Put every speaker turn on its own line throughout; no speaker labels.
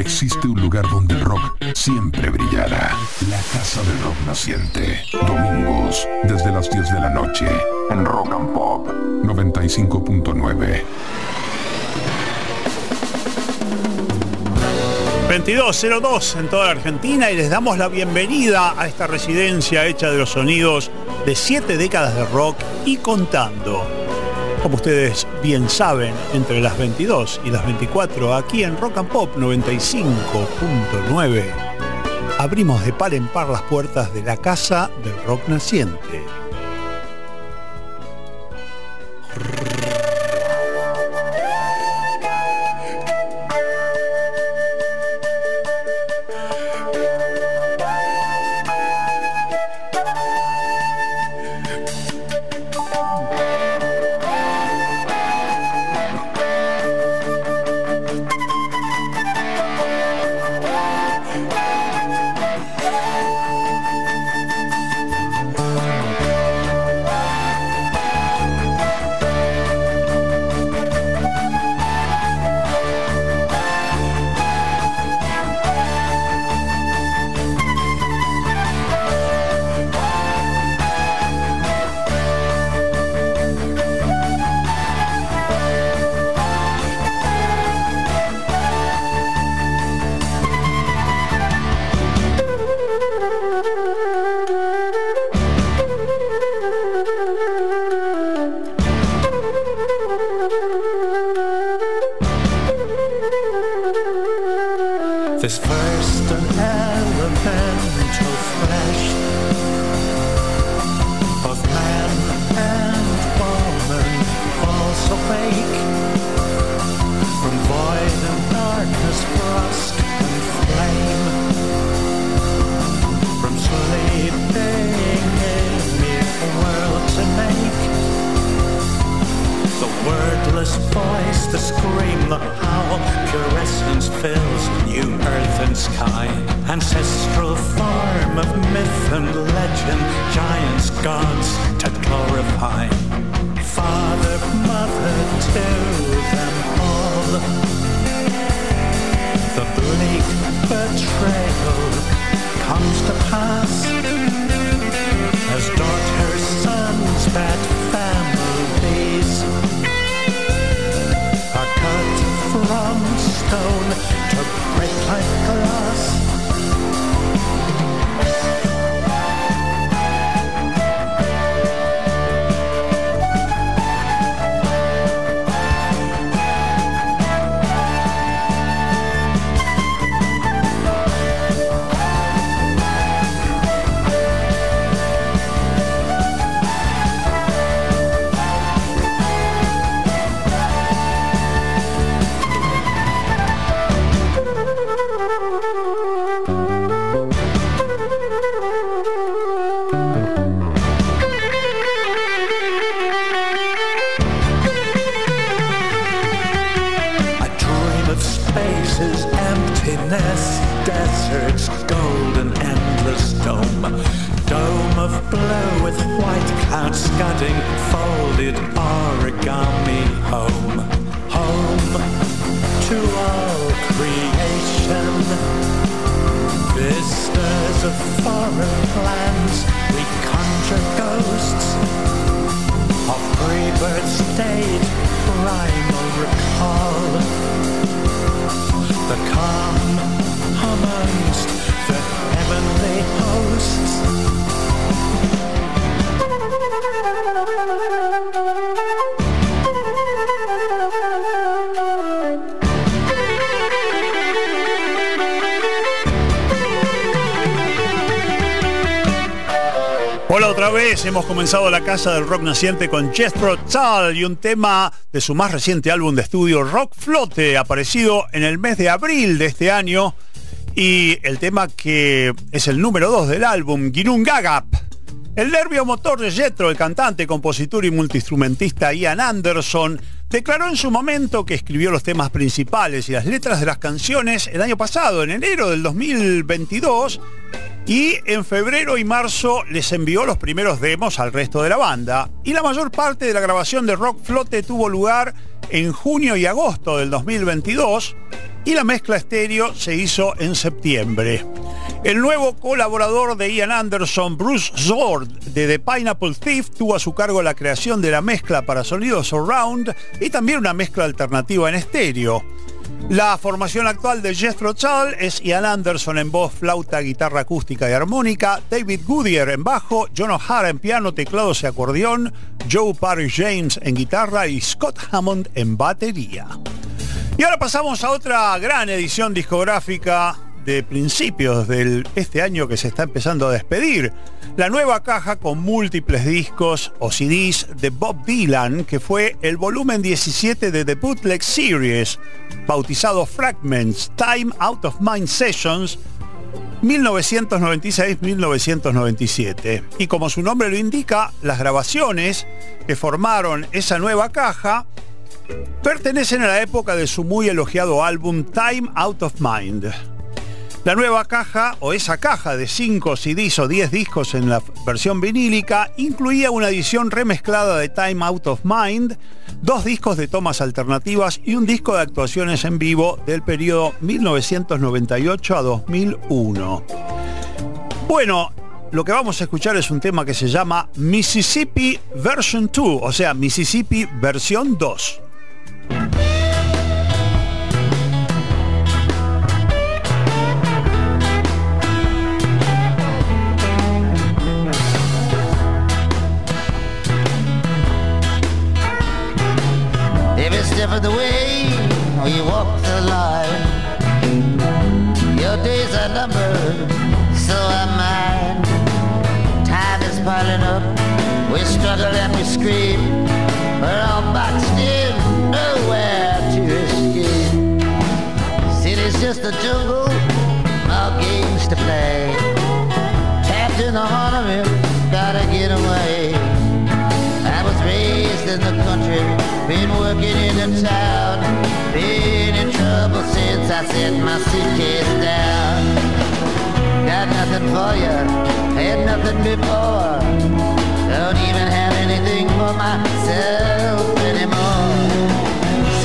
existe un lugar donde el rock siempre brillará. La Casa del Rock Naciente. Domingos, desde las 10 de la noche, en Rock and Pop 95.9.
2202 en toda la Argentina y les damos la bienvenida a esta residencia hecha de los sonidos de siete décadas de rock y contando. Como ustedes bien saben, entre las 22 y las 24 aquí en Rock and Pop 95.9 abrimos de par en par las puertas de la casa del rock naciente. Hemos comenzado la casa del rock naciente con Jethro Tull y un tema de su más reciente álbum de estudio Rock Flote, aparecido en el mes de abril de este año y el tema que es el número 2 del álbum, Girun Gagap. El nervio motor de Jethro, el cantante, compositor y multiinstrumentista Ian Anderson, declaró en su momento que escribió los temas principales y las letras de las canciones el año pasado, en enero del 2022, y en febrero y marzo les envió los primeros demos al resto de la banda. Y la mayor parte de la grabación de Rock Flote tuvo lugar en junio y agosto del 2022.
Y la mezcla estéreo se hizo en septiembre. El nuevo colaborador de Ian Anderson, Bruce Zord, de The Pineapple Thief, tuvo a su cargo la creación de la mezcla para sonidos surround y también una mezcla alternativa en estéreo. La formación actual de Jethro Tull es Ian Anderson en voz, flauta, guitarra acústica y armónica, David Goodyear en bajo, John O'Hara en piano, teclados y acordeón, Joe Parry James en guitarra y Scott Hammond en batería. Y ahora pasamos a otra gran edición discográfica de principios de este año que se está empezando a despedir. La nueva caja con múltiples discos o CDs de Bob Dylan, que fue el volumen 17 de The Bootleg Series, bautizado Fragments, Time Out of Mind Sessions, 1996-1997. Y como su nombre lo indica, las grabaciones que formaron esa nueva caja pertenecen a la época de su muy elogiado álbum Time Out of Mind. La nueva caja, o esa caja de 5 CDs o 10 discos en la versión vinílica, incluía una edición remezclada de Time Out of Mind, dos discos de tomas alternativas y un disco de actuaciones en vivo del periodo 1998 a 2001. Bueno, lo que vamos a escuchar es un tema que se llama Mississippi Version 2, o sea, Mississippi versión 2.
Of in been in trouble since I set my suitcase down. Got nothing for you, had nothing before, don't even have anything for myself anymore.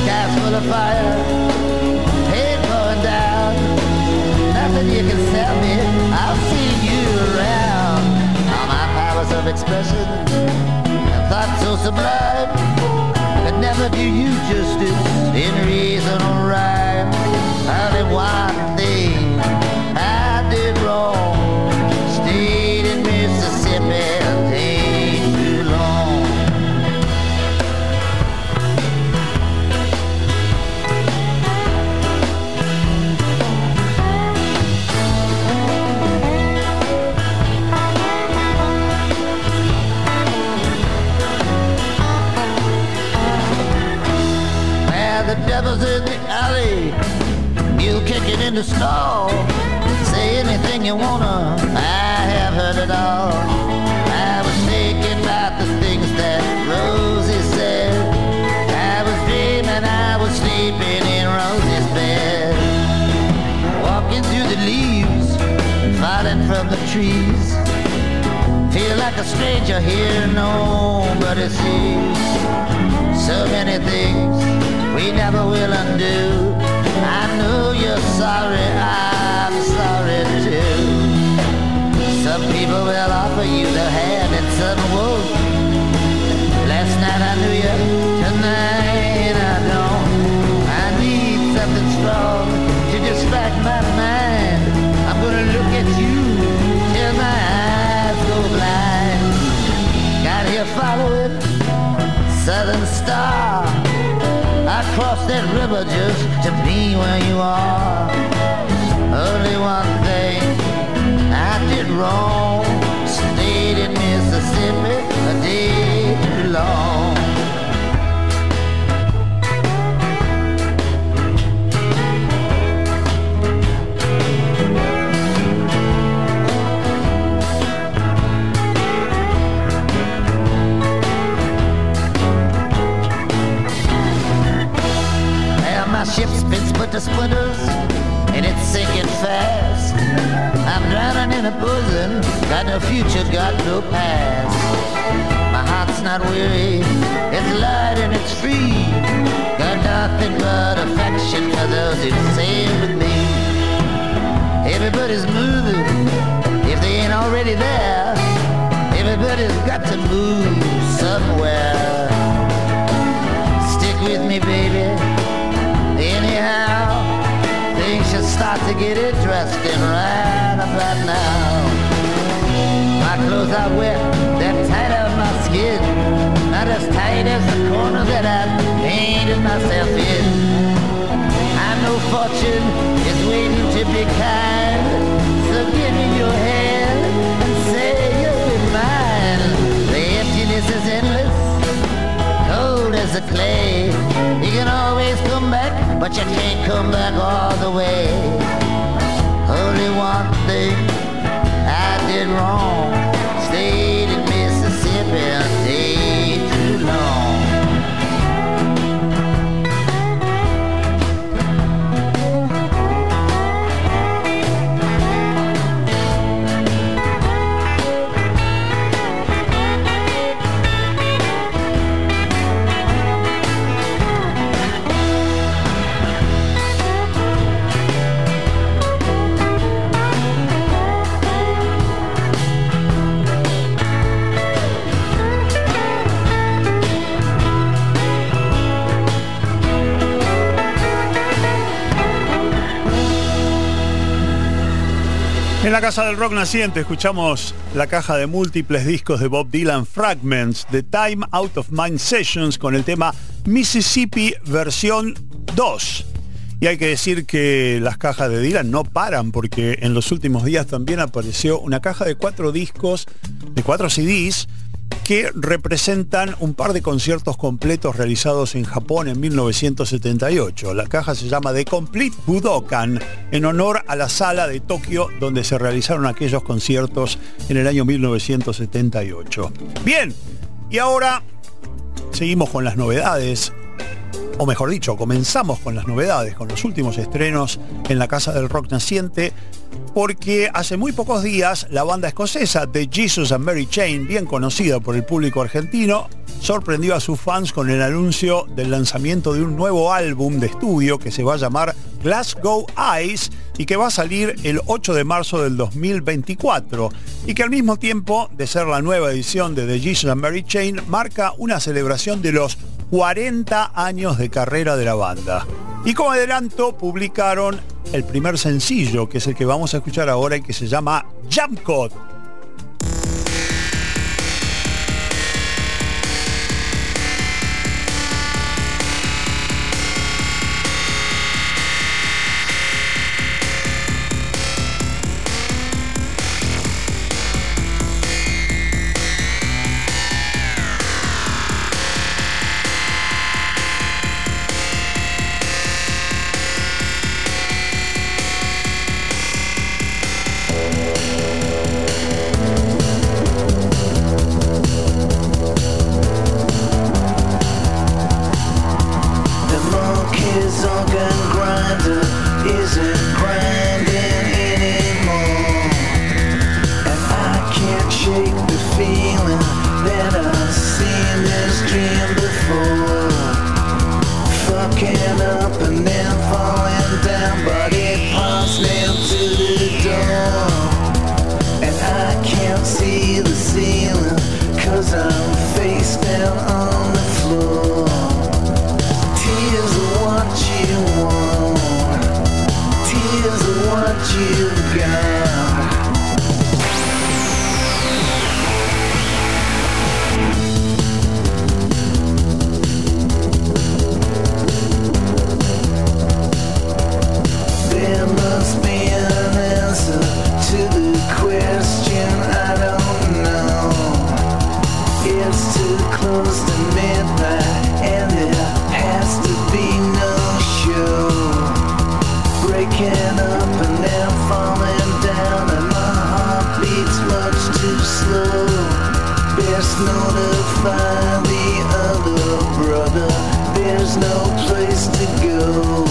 Sky's full of fire, head going down, nothing you can sell me, I'll see you around. All my powers of expression thought so sublime never do you justice in reason or rhyme. Only one thing in the alley. You kick it in the stall. Say anything you wanna. I have heard it all. I was thinking about the things that Rosie said. I was dreaming I was sleeping in Rosie's bed. Walking through the leaves, falling from the trees. Feel like a stranger here, nobody sees. So many things we never will undo. I know you're sorry, I'm sorry too. Some people will offer you their hand and some won't. Last night I knew you, tonight I don't. I need something strong to distract my mind. I'm gonna look at you till my eyes go blind. Got here following Southern Star. I crossed that river just to be where you are. Only one thing I did wrong. Stayed in Mississippi a day to splinters, and it's sinking fast. I'm drowning in a bosom, got no future, got no past. My heart's not weary, it's light and it's free. Got nothing but affection for those who sailed with me. Everybody's moving if they ain't already there. Everybody's got to move somewhere. Stick with me, baby. Anyhow, start to get interesting right about now. My clothes are wet, they're tight on my skin. Not as tight as the corner that I painted myself in. I know fortune is waiting to be kind. So give me your hand and say you'll be mine. The emptiness is endless, cold as the clay. You can always come back, but you can't come back all the way. Only one thing
la Casa del Rock Naciente escuchamos la caja de múltiples discos de Bob Dylan Fragments de Time Out of Mind Sessions con el tema Mississippi versión 2. Y hay que decir que las cajas de Dylan no paran porque en los últimos días también apareció una caja de cuatro discos, de cuatro CDs, que representan un par de conciertos completos realizados en Japón en 1978. La caja se llama The Complete Budokan en honor a la sala de Tokio donde se realizaron aquellos conciertos en el año 1978. Bien, y ahora seguimos con las novedades o mejor dicho, comenzamos con las novedades, con los últimos estrenos en la Casa del Rock Naciente, porque hace muy pocos días la banda escocesa de Jesus and Mary Chain, bien conocida por el público argentino, sorprendió a sus fans con el anuncio del lanzamiento de un nuevo álbum de estudio que se va a llamar Glasgow Eyes y que va a salir el 8 de marzo del 2024 y que al mismo tiempo de ser la nueva edición de The Jesus and Mary Chain marca una celebración de los 40 años de carrera de la banda. Y como adelanto, publicaron el primer sencillo, que es el que vamos a escuchar ahora y que se llama Jump Code.
Best notify the other brother. There's no place to go.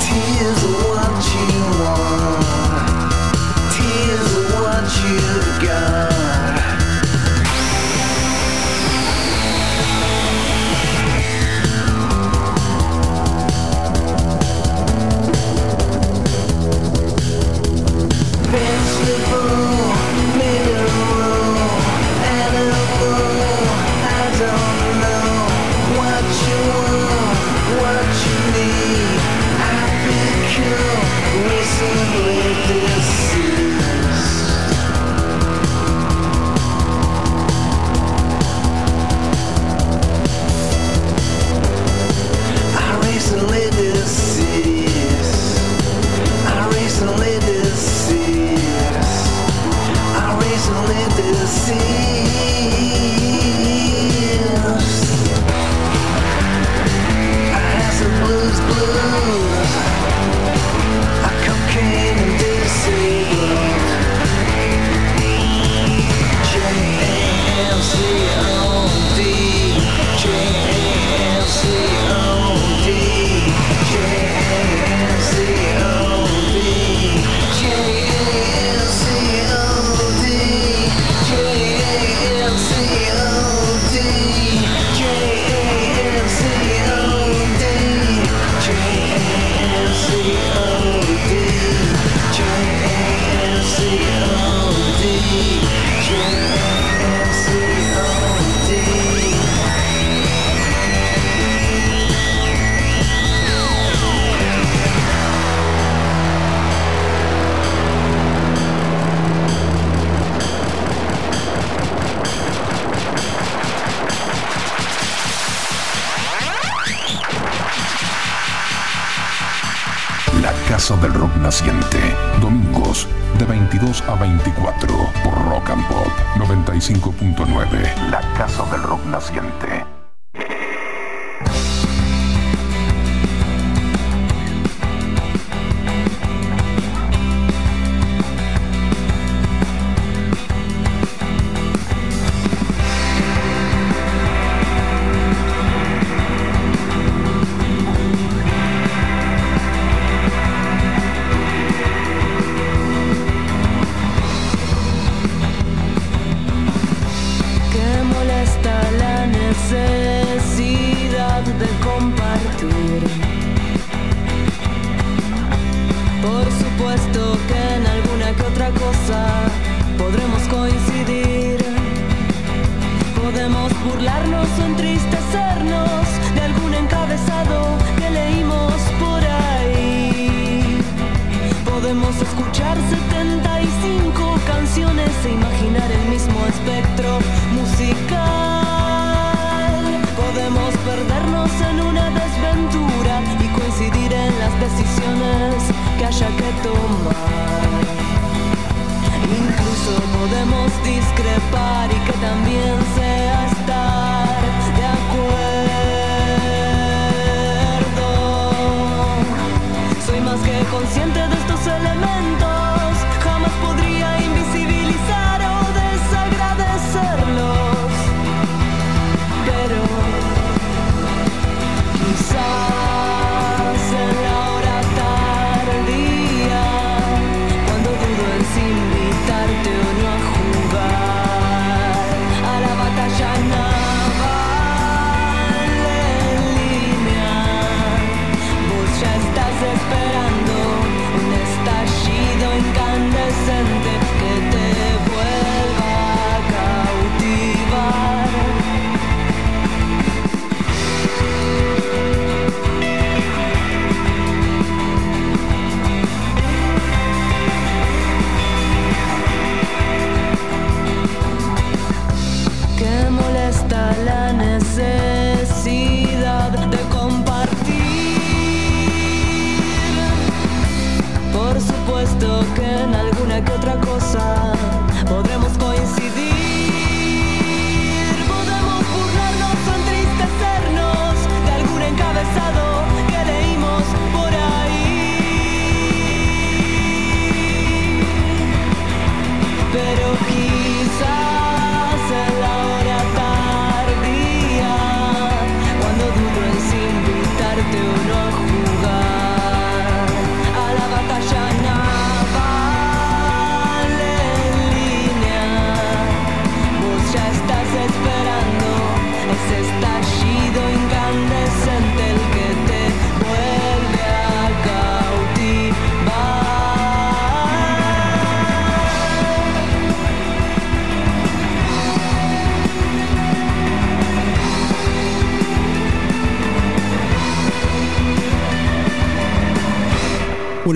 Tears
Línea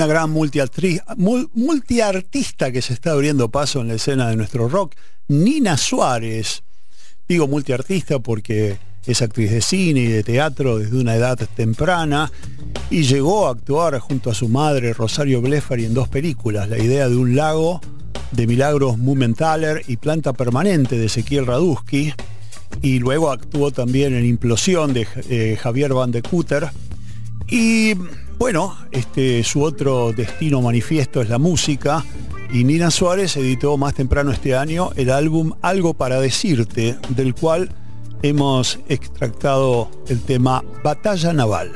Una gran multiartista que se está abriendo paso en la escena de nuestro rock, Nina Suárez. Digo multiartista porque es actriz de cine y de teatro desde una edad temprana y llegó a actuar junto a su madre Rosario Blefari en dos películas, La idea de un lago de Milagros Mumenthaler y Planta Permanente de Ezequiel Radusky y luego actuó también en Implosión de eh, Javier Van de Kutter y bueno, este, su otro destino manifiesto es la música y Nina Suárez editó más temprano este año el álbum Algo para decirte, del cual hemos extractado el tema Batalla Naval.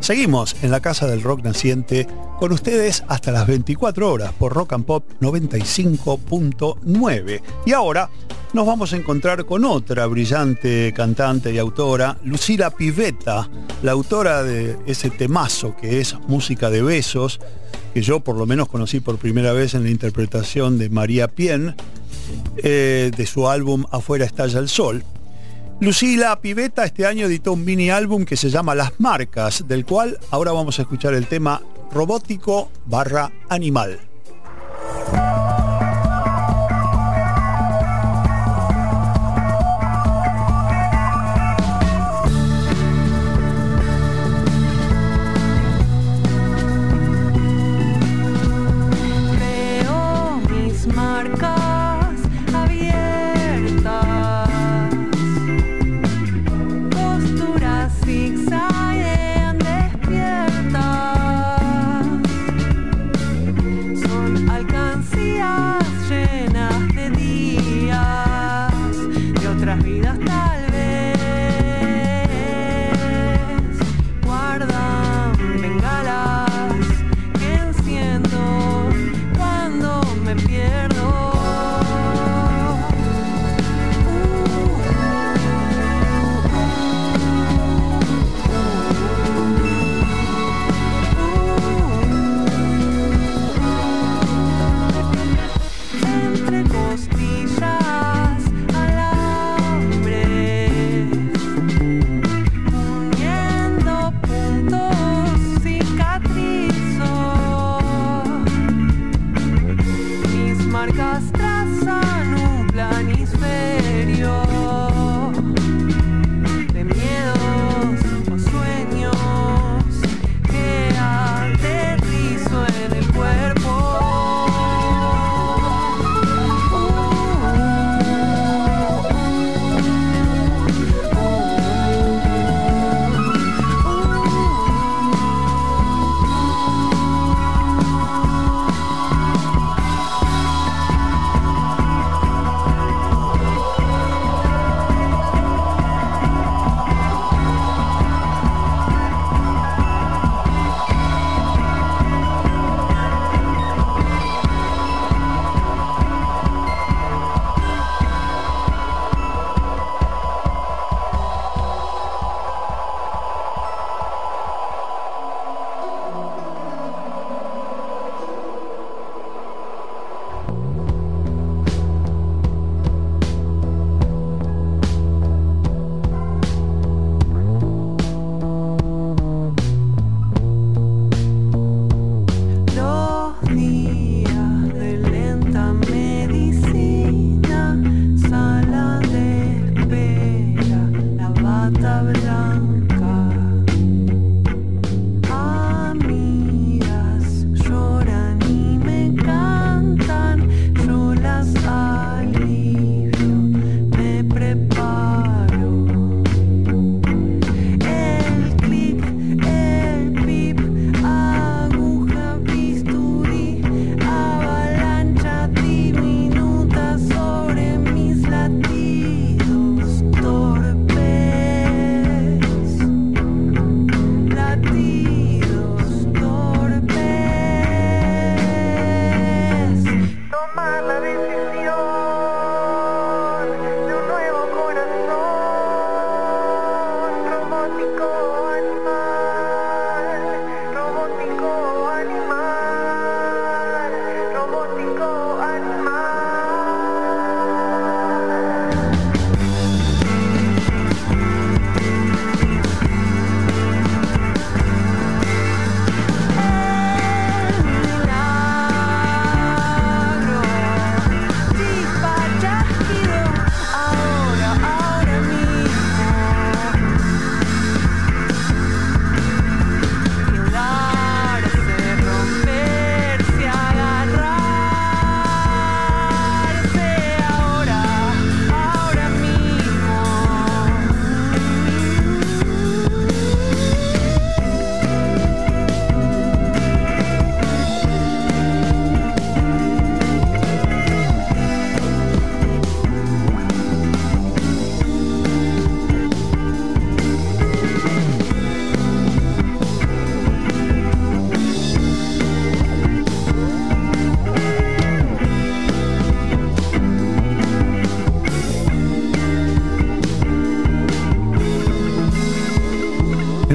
Seguimos en la Casa del Rock Naciente con ustedes hasta las 24 horas por Rock and Pop 95.9. Y ahora nos vamos a encontrar con otra brillante cantante y autora, Lucila Pivetta, la autora de ese temazo que es Música de Besos, que yo por lo menos conocí por primera vez en la interpretación de María Pien, eh, de su álbum Afuera estalla el sol. Lucila Pivetta este año editó un mini álbum que se llama Las Marcas, del cual ahora vamos a escuchar el tema robótico barra animal.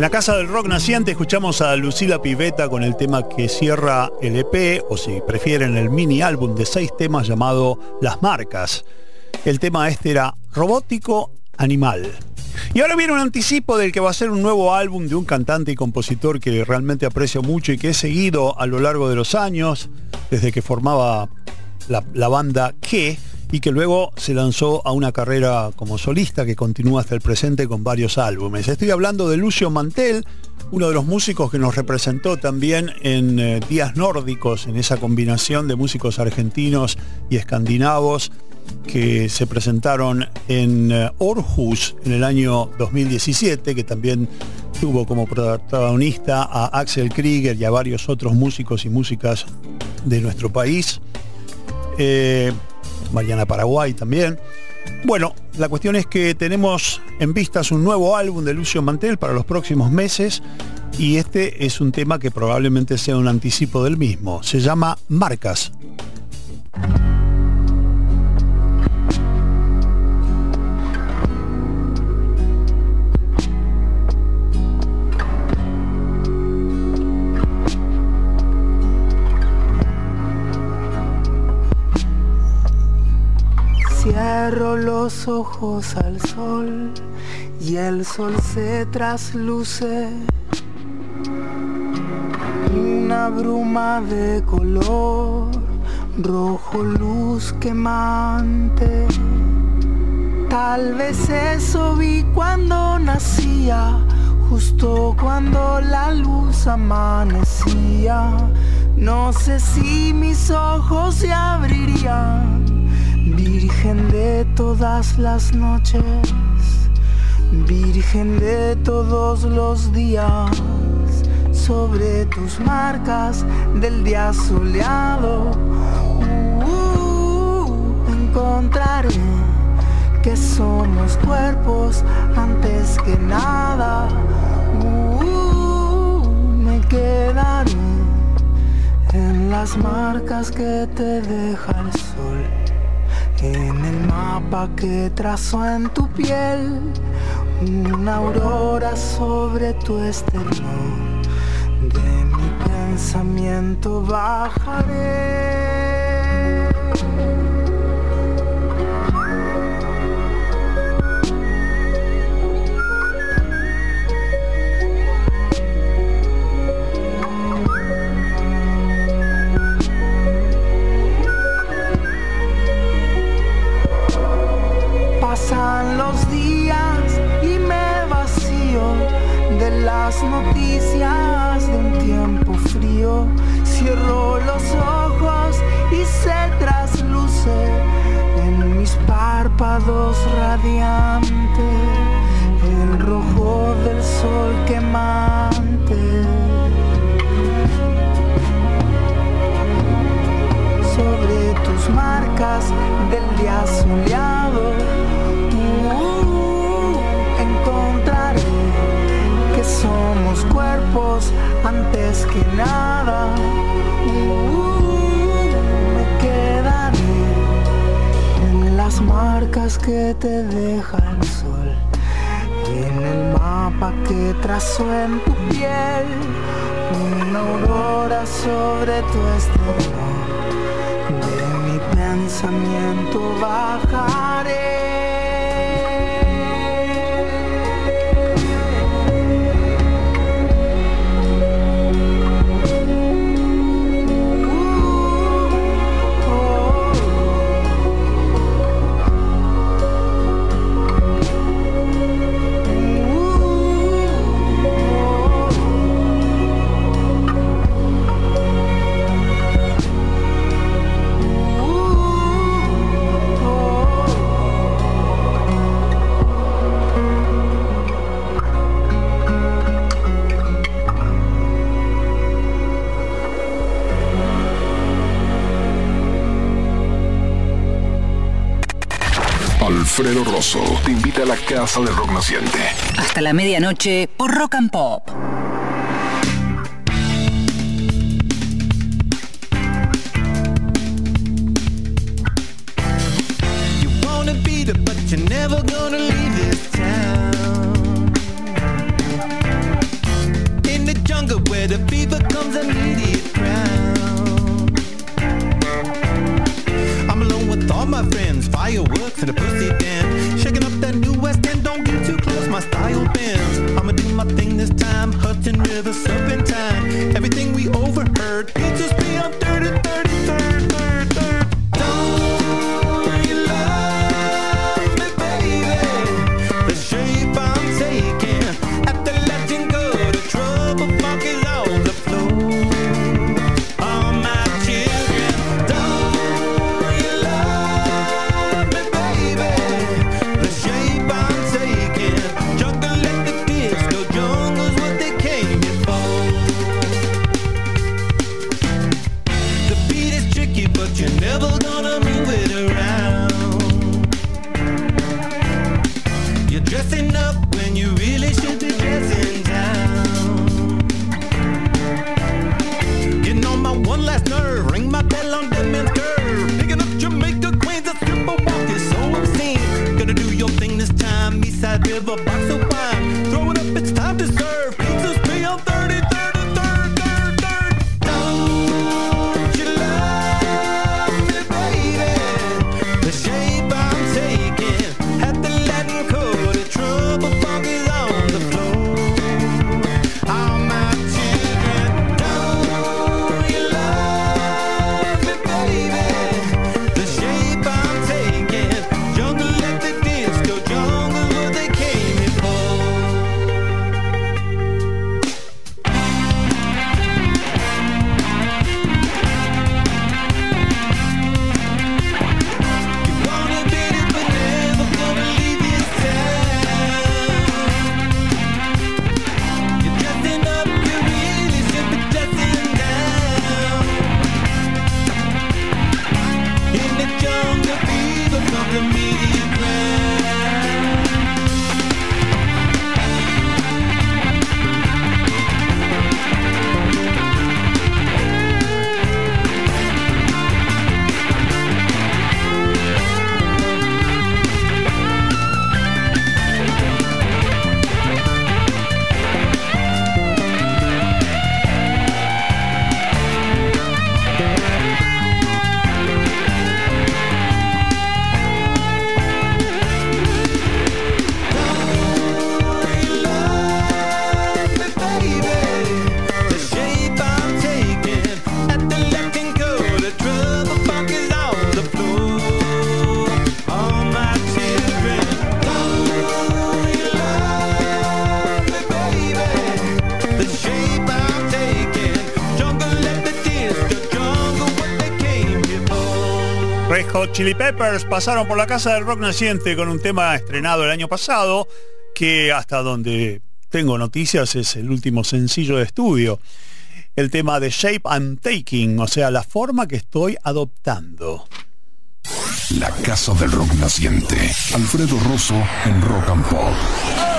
La Casa del Rock Naciente escuchamos a Lucila Piveta con el tema que cierra el EP, o si prefieren el mini álbum de seis temas llamado Las Marcas. El tema este era Robótico Animal. Y ahora viene un anticipo del que va a ser un nuevo álbum de un cantante y compositor que realmente aprecio mucho y que he seguido a lo largo de los años, desde que formaba la, la banda Que y que luego se lanzó a una carrera como solista que continúa hasta el presente con varios álbumes. Estoy hablando de Lucio Mantel, uno de los músicos que nos representó también en eh, Días Nórdicos, en esa combinación de músicos argentinos y escandinavos que se presentaron en uh, Orhus en el año 2017, que también tuvo como protagonista a Axel Krieger y a varios otros músicos y músicas de nuestro país. Eh, Mariana Paraguay también. Bueno, la cuestión es que tenemos en vistas un nuevo álbum de Lucio Mantel para los próximos meses y este es un tema que probablemente sea un anticipo del mismo. Se llama Marcas.
Cierro los ojos al sol y el sol se trasluce. Una bruma de color, rojo luz quemante. Tal vez eso vi cuando nacía, justo cuando la luz amanecía. No sé si mis ojos se abrirían Virgen de todas las noches, Virgen de todos los días, sobre tus marcas del día soleado, uh, encontraré que somos cuerpos antes que nada. Uh, me quedaré en las marcas que te deja el sol. En el mapa que trazo en tu piel, una aurora sobre tu esternón. De mi pensamiento bajaré. Los días y me vacío de las noticias de un tiempo frío. Cierro los ojos y se trasluce en mis párpados radiante el rojo del sol quemante. Marcas del día soleado somos cuerpos antes que nada. Uh, me quedaré en las marcas que te deja el sol, en el mapa que trazo en tu piel, una aurora sobre tu estrella. Pensamiento bajaré.
Alfredo Rosso te invita a la Casa del Rock Naciente.
Hasta la medianoche por Rock and Pop.
Chili Peppers pasaron por la Casa del Rock Naciente con un tema estrenado el año pasado, que hasta donde tengo noticias es el último sencillo de estudio. El tema de Shape I'm Taking, o sea, la forma que estoy adoptando.
La Casa del Rock Naciente. Alfredo Rosso en Rock and Pop.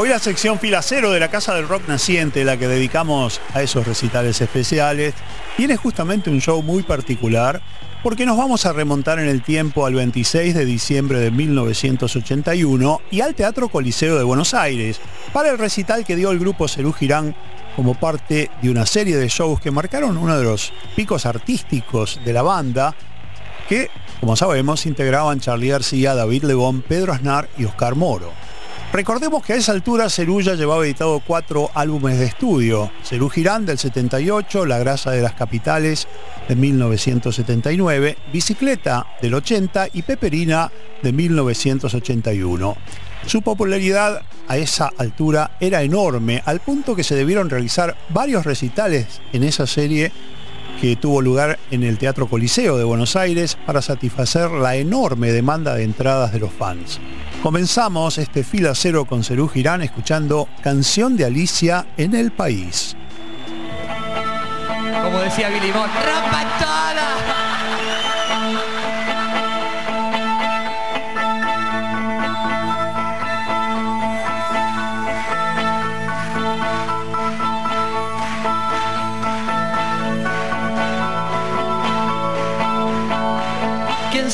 Hoy la sección fila cero de la Casa del Rock Naciente, la que dedicamos a esos recitales especiales, tiene justamente un show muy particular porque nos vamos a remontar en el tiempo al 26 de diciembre de 1981 y al Teatro Coliseo de Buenos Aires para el recital que dio el grupo Cerú Girán como parte de una serie de shows que marcaron uno de los picos artísticos de la banda que, como sabemos, integraban Charlie García, David Lebón, Pedro Aznar y Oscar Moro. Recordemos que a esa altura Cerú llevaba editado cuatro álbumes de estudio. Cerú Girán del 78, La grasa de las capitales de 1979, Bicicleta del 80 y Peperina de 1981. Su popularidad a esa altura era enorme, al punto que se debieron realizar varios recitales en esa serie que tuvo lugar en el Teatro Coliseo de Buenos Aires para satisfacer la enorme demanda de entradas de los fans. Comenzamos este fila cero con Cerú Girán escuchando Canción de Alicia en el País.
Como decía Billy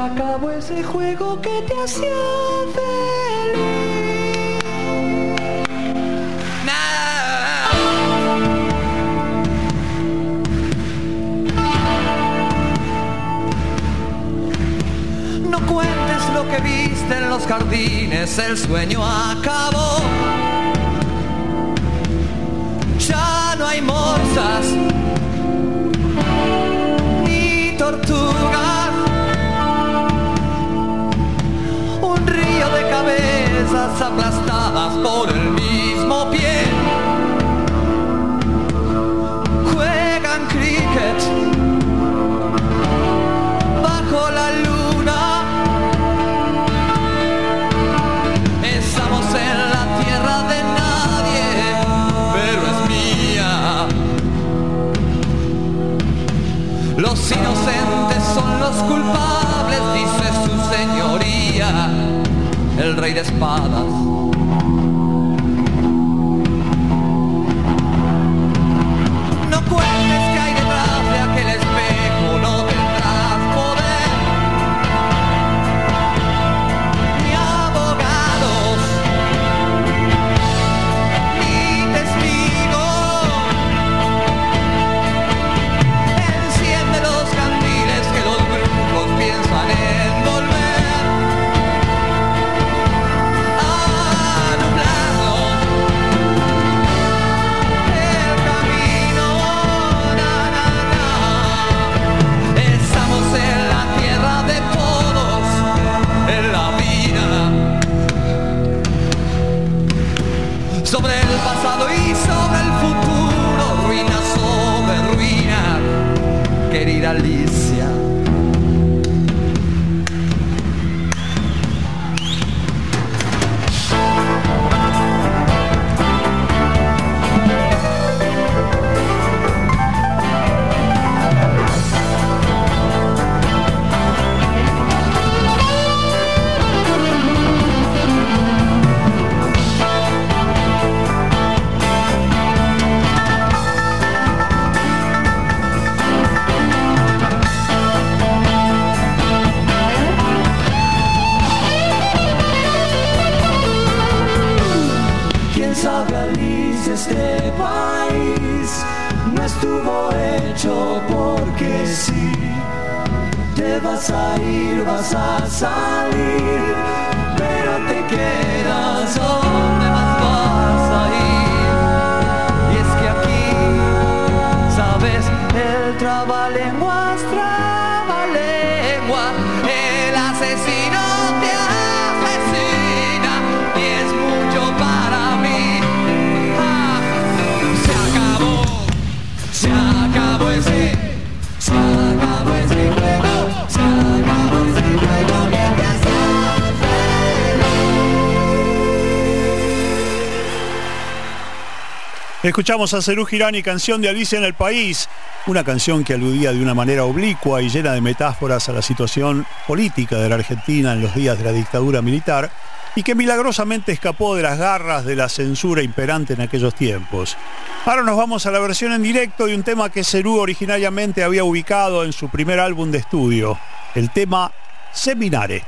acabó ese juego que te hacía feliz. No cuentes lo que viste en los jardines, el sueño acabó. Ya no hay morsas aplastadas por el el rey de espadas. Querida Alicia. Porque sí. Te vas a ir, vas a salir, pero te quedas
Escuchamos a Cerú Girani, canción de Alicia en el País, una canción que aludía de una manera oblicua y llena de metáforas a la situación política de la Argentina en los días de la dictadura militar y que milagrosamente escapó de las garras de la censura imperante en aquellos tiempos. Ahora nos vamos a la versión en directo de un tema que Cerú originariamente había ubicado en su primer álbum de estudio, el tema Seminare.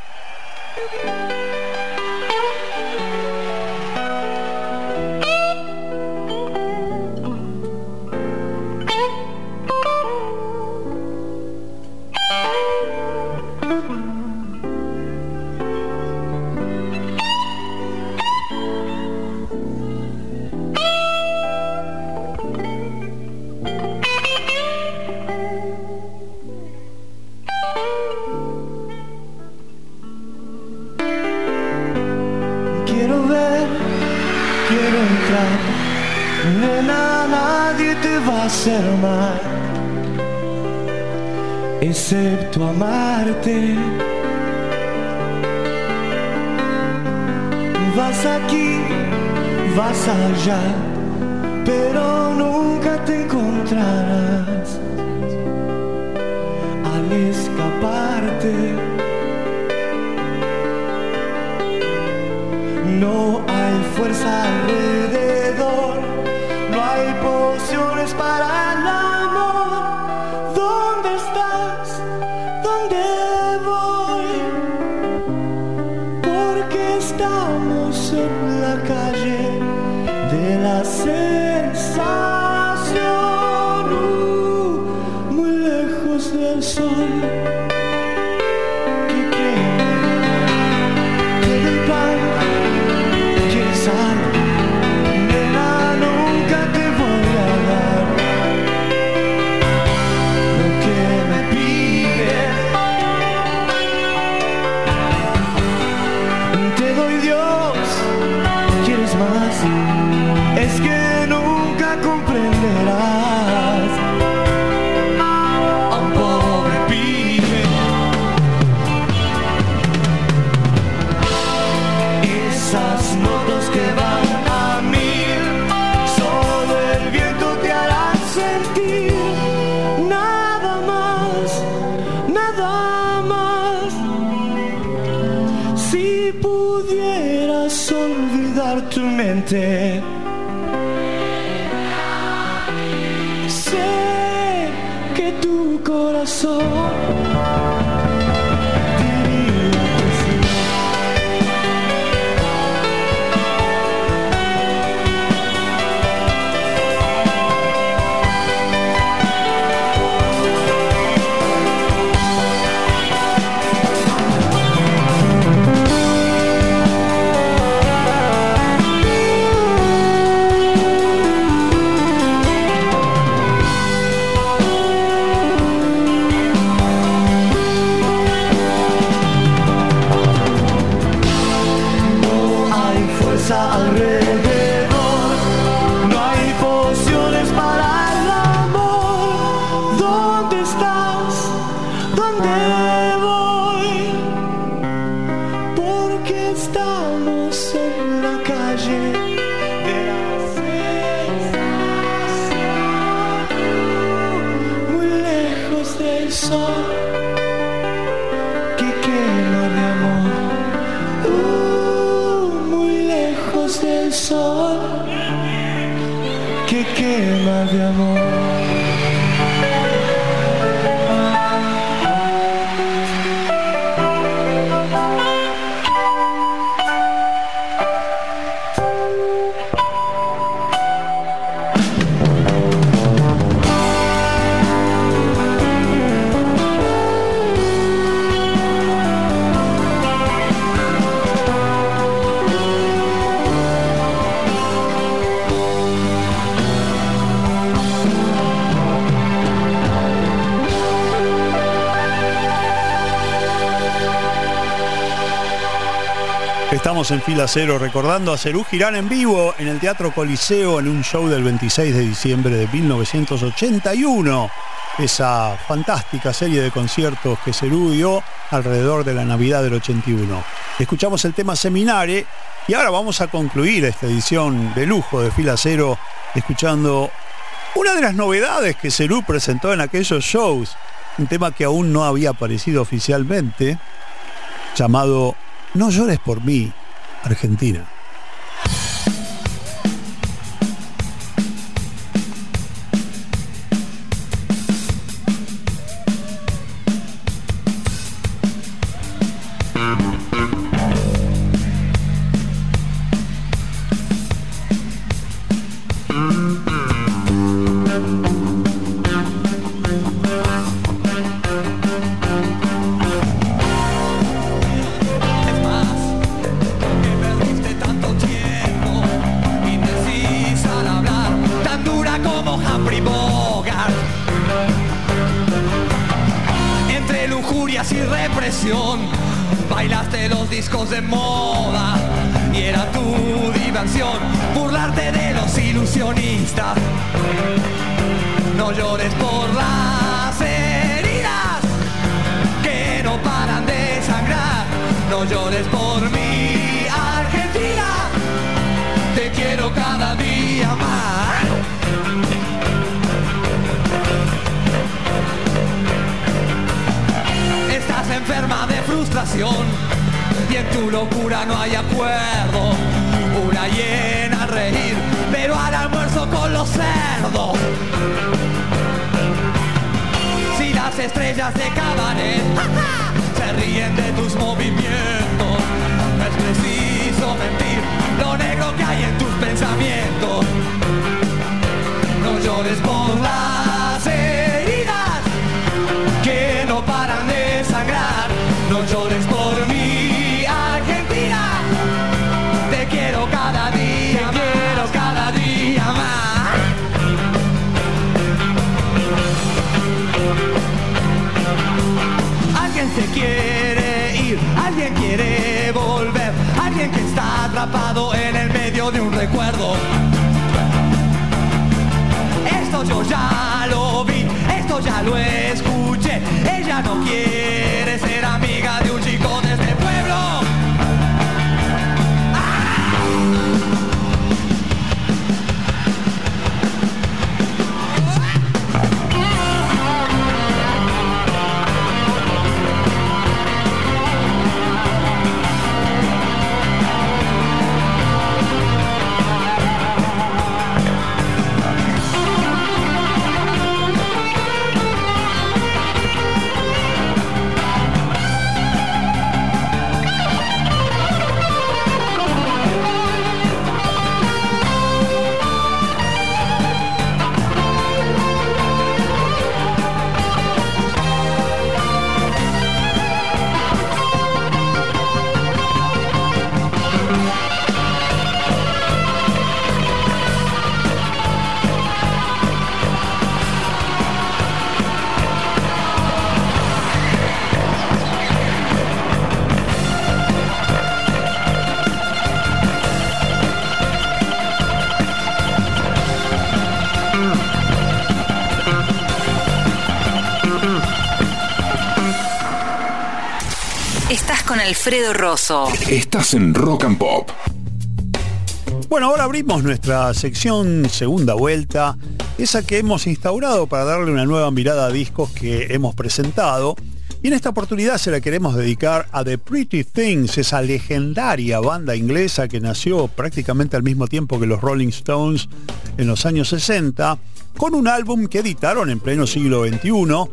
De la sensación. Muy lejos del sol. Que quema de amor. Uh, muy lejos del sol. Que quema de amor.
En fila cero recordando a Cerú Girán en vivo en el Teatro Coliseo en un show del 26 de diciembre de 1981. Esa fantástica serie de conciertos que Cerú dio alrededor de la Navidad del 81. Escuchamos el tema Seminare y ahora vamos a concluir esta edición de lujo de fila cero escuchando una de las novedades que Cerú presentó en aquellos shows. Un tema que aún no había aparecido oficialmente, llamado no llores por mí, Argentina.
Alfredo Rosso.
Estás en Rock and Pop.
Bueno, ahora abrimos nuestra sección segunda vuelta, esa que hemos instaurado para darle una nueva mirada a discos que hemos presentado. Y en esta oportunidad se la queremos dedicar a The Pretty Things, esa legendaria banda inglesa que nació prácticamente al mismo tiempo que los Rolling Stones en los años 60, con un álbum que editaron en pleno siglo XXI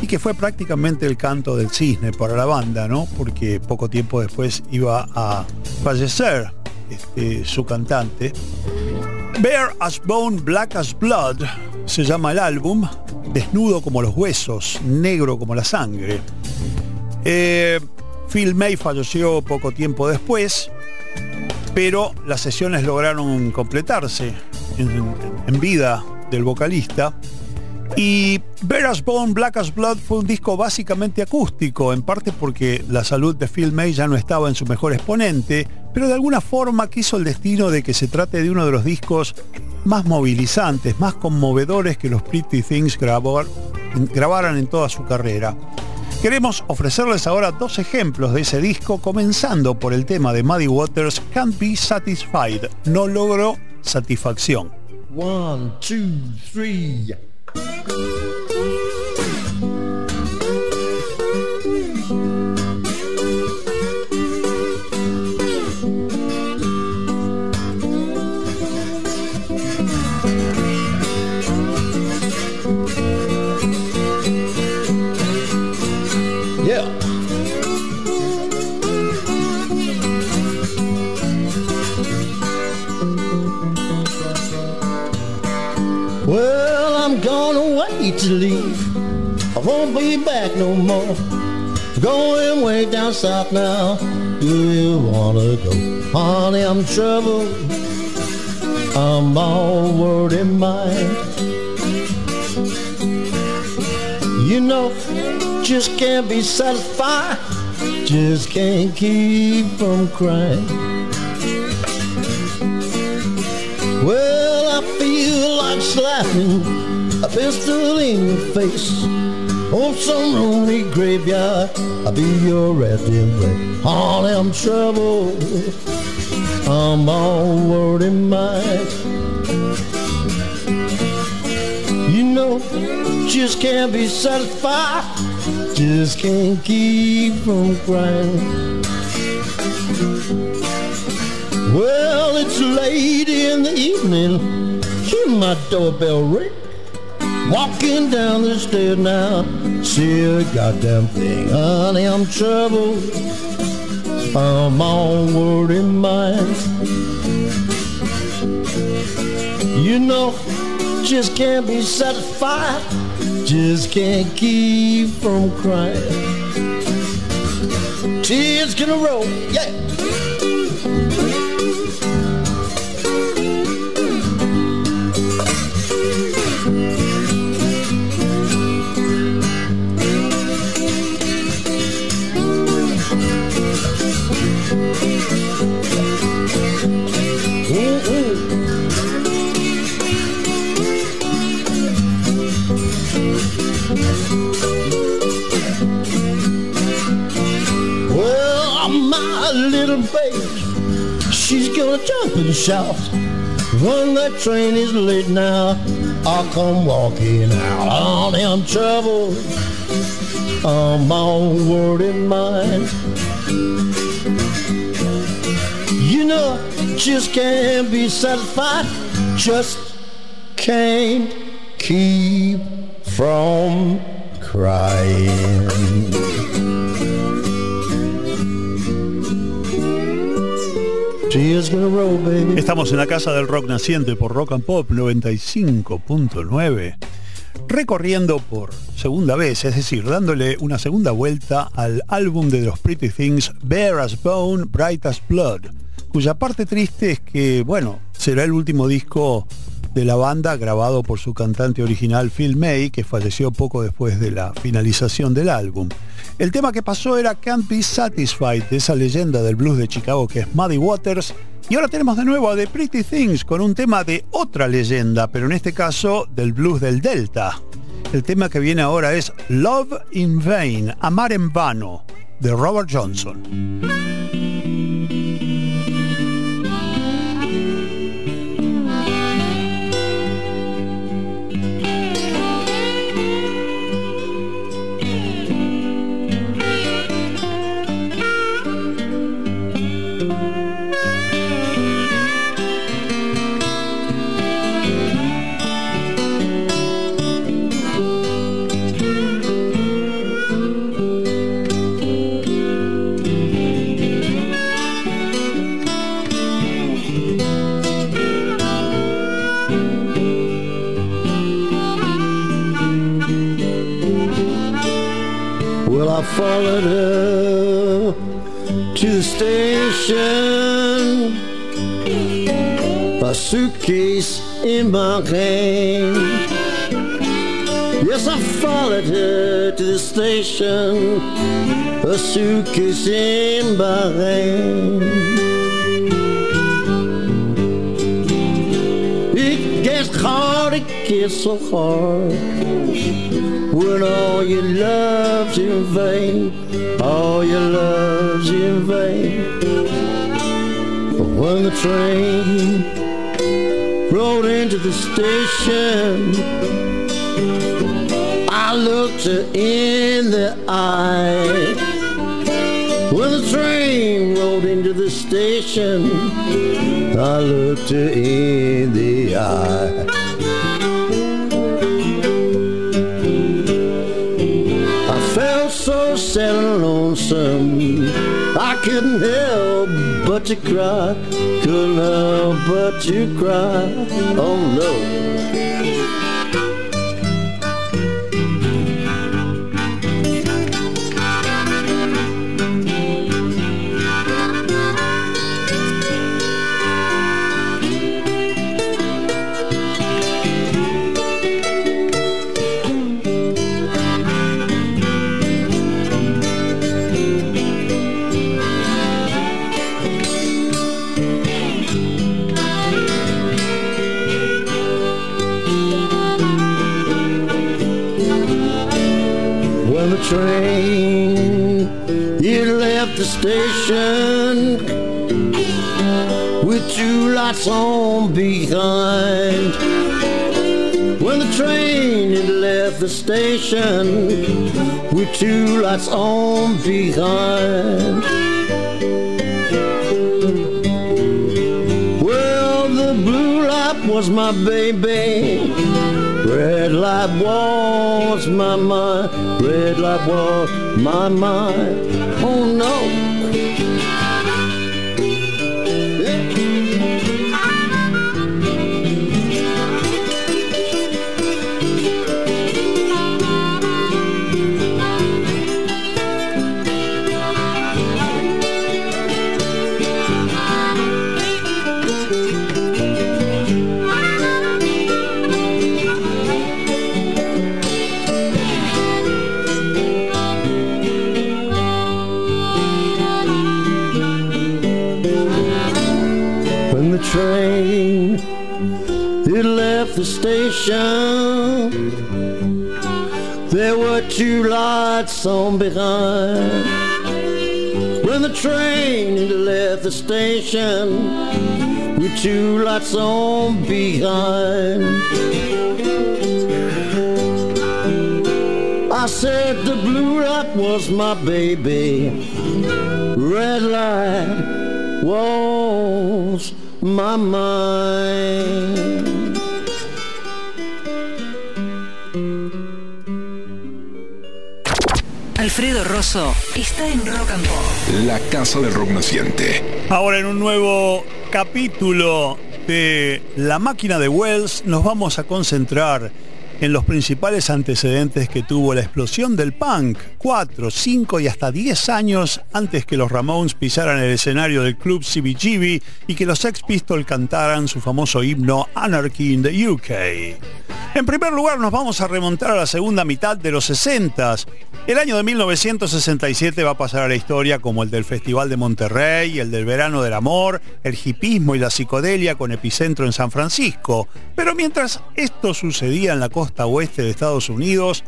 y que fue prácticamente el canto del cisne para la banda, ¿no? Porque poco tiempo después iba a fallecer este, su cantante. Bare as Bone, Black as Blood se llama el álbum, desnudo como los huesos, negro como la sangre. Eh, Phil May falleció poco tiempo después, pero las sesiones lograron completarse en vida del vocalista. Y Bare as Bone, Black as Blood fue un disco básicamente acústico, en parte porque la salud de Phil May ya no estaba en su mejor exponente, pero de alguna forma quiso el destino de que se trate de uno de los discos más movilizantes, más conmovedores que los Pretty Things grabar, grabaran en toda su carrera. Queremos ofrecerles ahora dos ejemplos de ese disco, comenzando por el tema de Muddy Waters, Can't Be Satisfied, no logro satisfacción.
One, two, three. Thank you. To leave. I won't be back no more. Going way down south now. Do you wanna go? Honey, I'm troubled. I'm all worried in mind. You know, just can't be satisfied. Just can't keep from crying. Well, I feel like slapping a pistol in your face. On some lonely graveyard, I'll be your resting place. Honey, I'm troubled. I'm all worried in mind. You know, just can't be satisfied. Just can't keep from crying. Well, it's late in the evening. Hear my doorbell ring. Walking down the stairs now. See a goddamn thing. Honey, I'm troubled. I'm all worried in mind. You know, just can't be satisfied. Just can't keep from crying. Tears gonna roll, yeah. And shout. When that train is late now, I'll come walking out on them troubles own word and mind. You know, just can't be satisfied, just can't keep from crying.
Estamos en la casa del rock naciente por Rock and Pop 95.9, recorriendo por segunda vez, es decir, dándole una segunda vuelta al álbum de los Pretty Things Bare as Bone, Bright as Blood, cuya parte triste es que, bueno, será el último disco de la banda grabado por su cantante original Phil May, que falleció poco después de la finalización del álbum. El tema que pasó era Can't Be Satisfied, de esa leyenda del blues de Chicago que es Muddy Waters. Y ahora tenemos de nuevo a The Pretty Things con un tema de otra leyenda, pero en este caso del blues del Delta. El tema que viene ahora es Love in Vain, Amar en Vano, de Robert Johnson.
Followed her to the station, a suitcase in my hand. Yes, I followed her to the station, a suitcase in my hand. Hard, it gets so hard when all your love's in vain, all your love's in vain. But when the train rolled into the station, I looked her in the eye. When the train rolled into the station, I looked her in the eye. Sad and lonesome. I couldn't help but to cry. Couldn't help but to cry. Oh no. Train it left the station with two lights on behind. When the train it left the station with two lights on behind. Well, the blue light was my baby. Red light was my mind. Red light was my mind. Oh no. Station, there were two lights on behind. When the train left the station with two lights on behind. I said the blue light was my baby. Red light was my mind.
Alfredo Rosso está en Rock and Pop.
La casa del rock naciente.
Ahora en un nuevo capítulo de La máquina de Wells nos vamos a concentrar en los principales antecedentes que tuvo la explosión del punk, 4, 5 y hasta 10 años antes que los Ramones pisaran el escenario del club CBGB y que los Sex Pistols cantaran su famoso himno Anarchy in the UK. En primer lugar nos vamos a remontar a la segunda mitad de los 60. El año de 1967 va a pasar a la historia como el del Festival de Monterrey, el del Verano del Amor, el hipismo y la psicodelia con epicentro en San Francisco. Pero mientras esto sucedía en la costa oeste de Estados Unidos,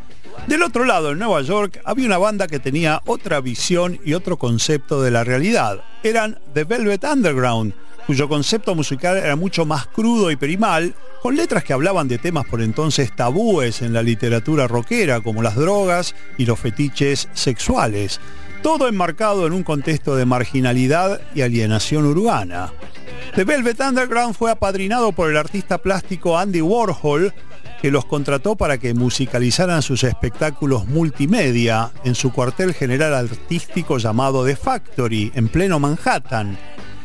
del otro lado, en Nueva York, había una banda que tenía otra visión y otro concepto de la realidad. Eran The Velvet Underground, cuyo concepto musical era mucho más crudo y primal, con letras que hablaban de temas por entonces tabúes en la literatura rockera, como las drogas y los fetiches sexuales. Todo enmarcado en un contexto de marginalidad y alienación urbana. The Velvet Underground fue apadrinado por el artista plástico Andy Warhol, que los contrató para que musicalizaran sus espectáculos multimedia en su cuartel general artístico llamado The Factory, en pleno Manhattan.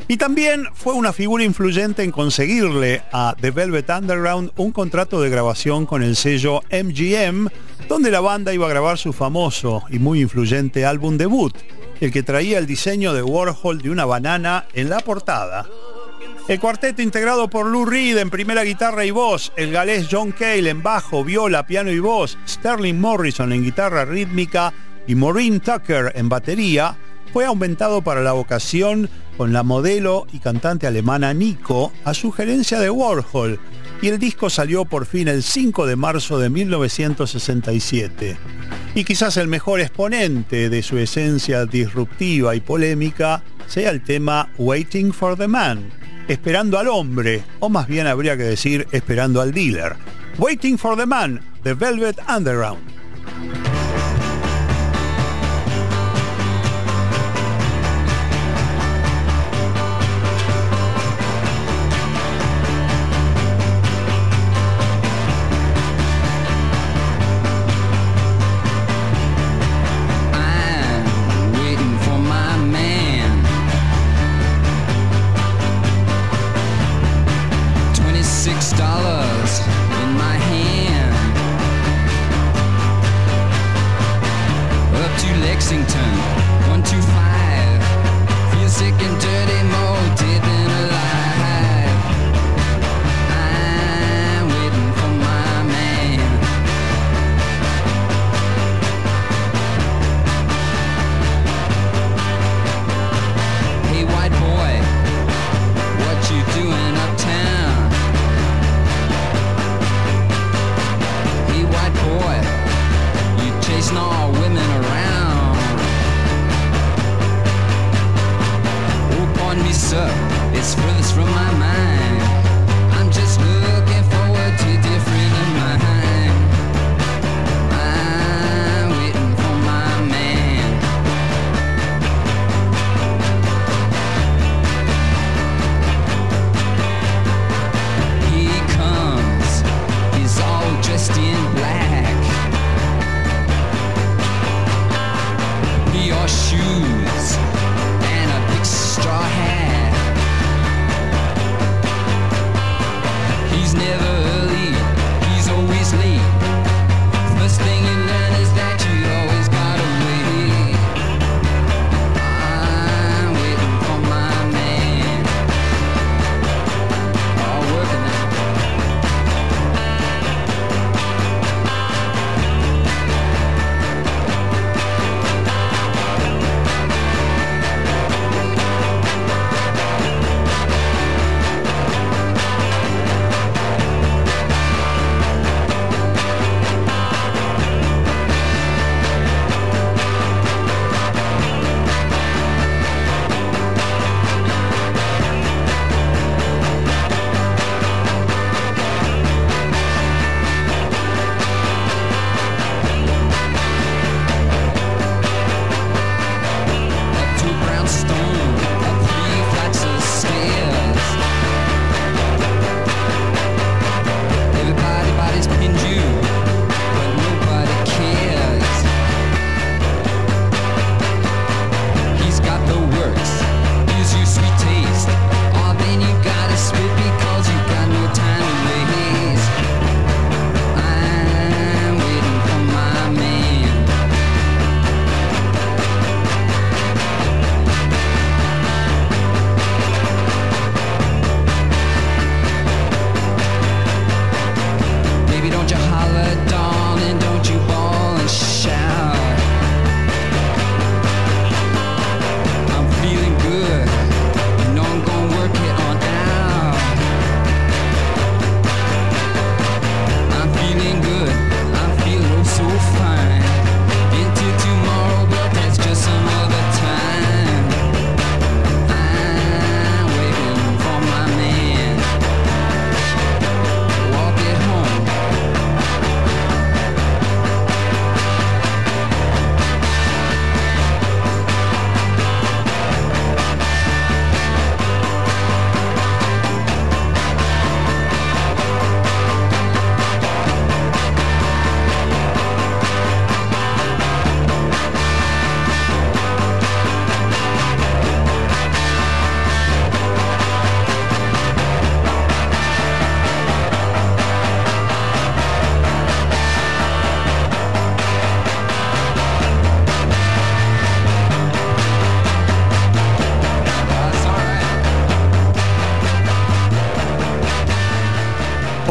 Y también fue una figura influyente en conseguirle a The Velvet Underground un contrato de grabación con el sello MGM, donde la banda iba a grabar su famoso y muy influyente álbum debut, el que traía el diseño de Warhol de una banana en la portada. El cuarteto integrado por Lou Reed en primera guitarra y voz, el galés John Cale en bajo, viola, piano y voz, Sterling Morrison en guitarra rítmica y Maureen Tucker en batería, fue aumentado para la ocasión con la modelo y cantante alemana Nico a sugerencia de Warhol y el disco salió por fin el 5 de marzo de 1967. Y quizás el mejor exponente de su esencia disruptiva y polémica sea el tema Waiting for the Man, esperando al hombre, o más bien habría que decir esperando al dealer. Waiting for the Man, The Velvet Underground.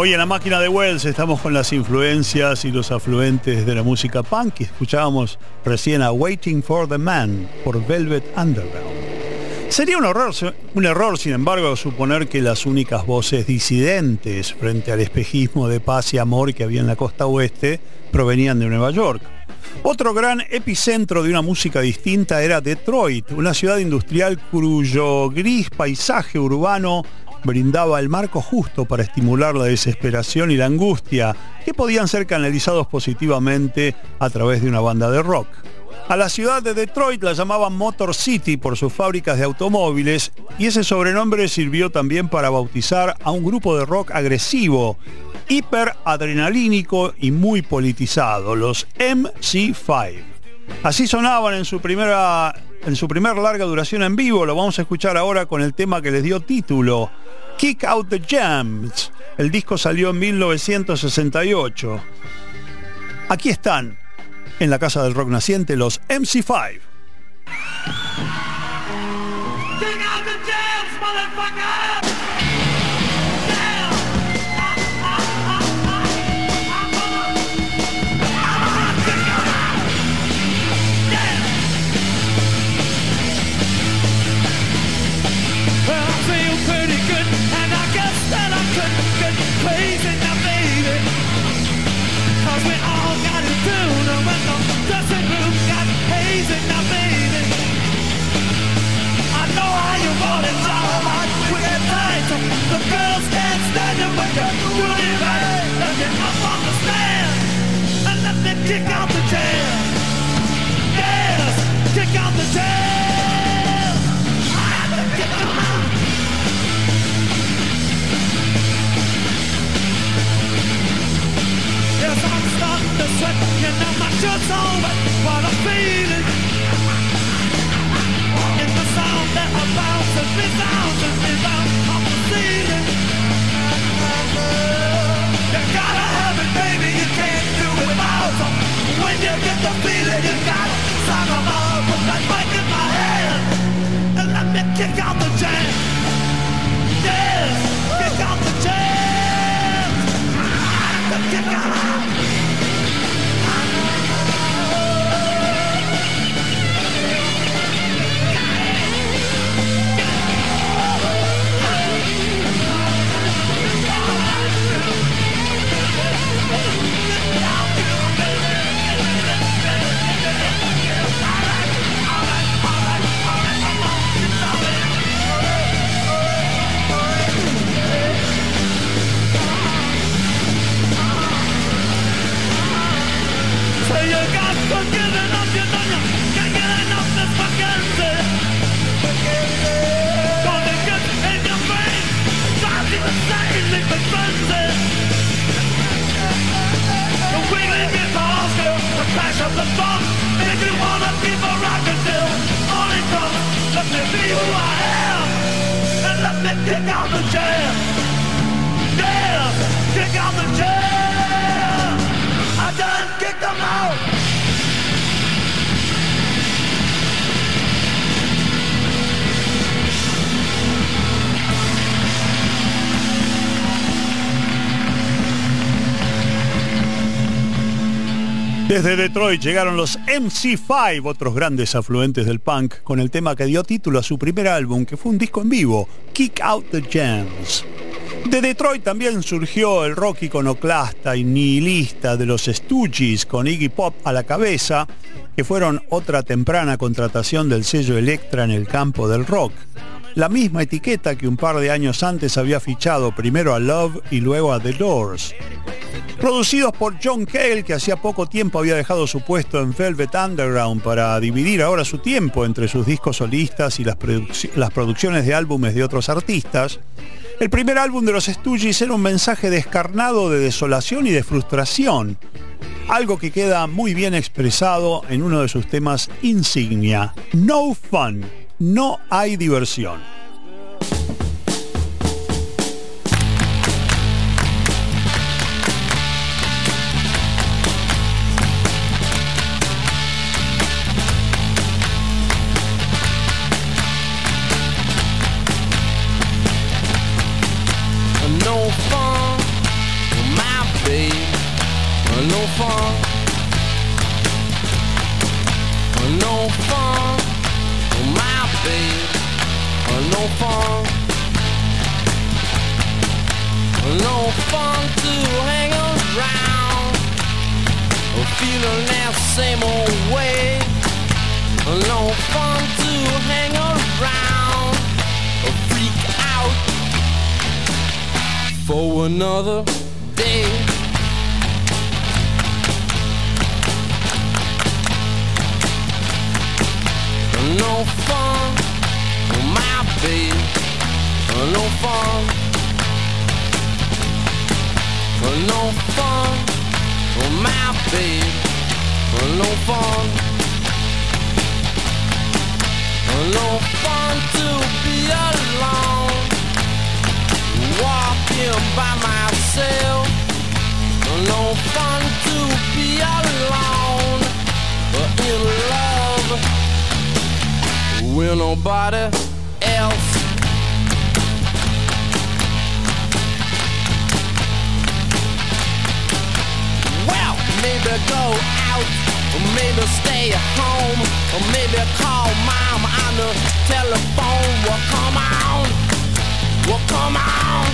Hoy en la máquina de Wells estamos con las influencias y los afluentes de la música punk y escuchábamos recién a Waiting for the Man por Velvet Underground. Sería un error, un error, sin embargo, suponer que las únicas voces disidentes frente al espejismo de paz y amor que había en la costa oeste provenían de Nueva York. Otro gran epicentro de una música distinta era Detroit, una ciudad industrial cuyo gris paisaje urbano brindaba el marco justo para estimular la desesperación y la angustia que podían ser canalizados positivamente a través de una banda de rock. A la ciudad de Detroit la llamaban Motor City por sus fábricas de automóviles y ese sobrenombre sirvió también para bautizar a un grupo de rock agresivo, hiperadrenalínico y muy politizado, los MC5. Así sonaban en su primera en su primer larga duración en vivo, lo vamos a escuchar ahora con el tema que les dio título, Kick Out the Jams. El disco salió en 1968. Aquí están, en la Casa del Rock Naciente, los MC5.
Kick out the jam. Yeah, kick out the jam.
Desde Detroit llegaron los MC5, otros grandes afluentes del punk, con el tema que dio título a su primer álbum, que fue un disco en vivo, Kick Out the Jams. De Detroit también surgió el rock iconoclasta y nihilista de los Stooges con Iggy Pop a la cabeza, que fueron otra temprana contratación del sello Electra en el campo del rock. La misma etiqueta que un par de años antes había fichado primero a Love y luego a The Doors. Producidos por John Cale, que hacía poco tiempo había dejado su puesto en Velvet Underground para dividir ahora su tiempo entre sus discos solistas y las, produc las producciones de álbumes de otros artistas, el primer álbum de los Stooges era un mensaje descarnado de desolación y de frustración, algo que queda muy bien expresado en uno de sus temas insignia, No Fun, no hay diversión.
Another day. No fun, my babe. No fun. No fun, my babe. No fun. No fun to be alone. Walking by myself. No fun to be alone. But in love with nobody else. Well, maybe go out, or maybe stay home, or maybe call mom on the telephone. Well, come on, well, come on,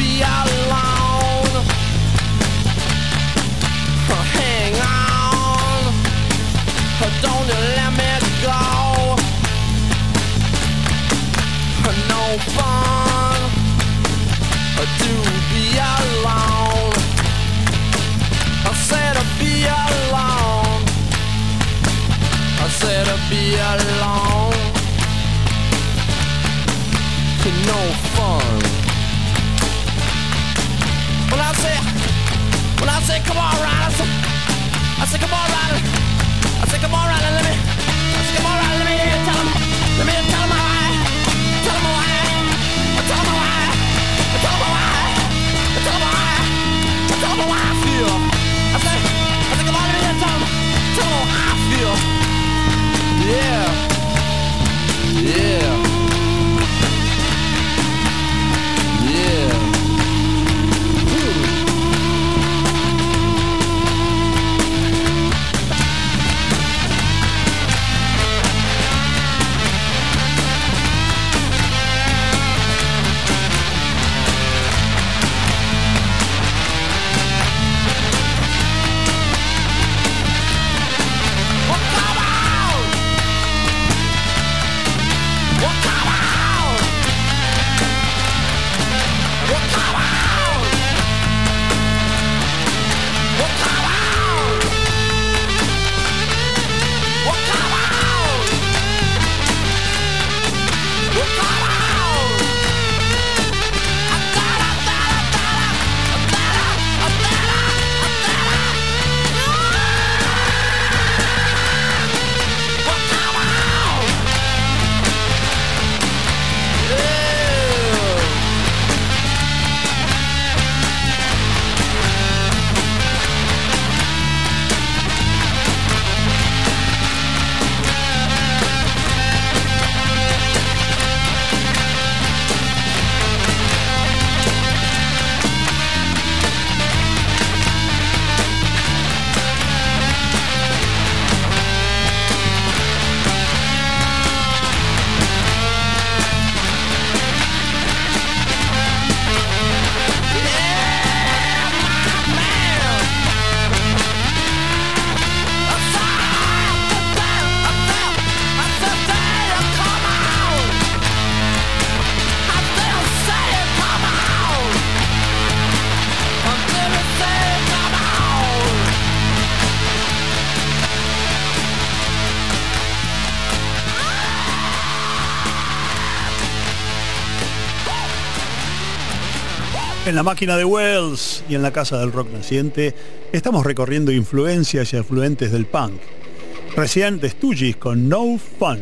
be alone. Hang on, don't let me go. No fun to be alone. I said to be alone. I said to be alone no fun. When I say, when I say, come on, Ryder, I say, come on, Ryder,
la máquina de Wells y en la casa del rock naciente estamos recorriendo influencias y afluentes del punk. Recién Stooges con No Fun.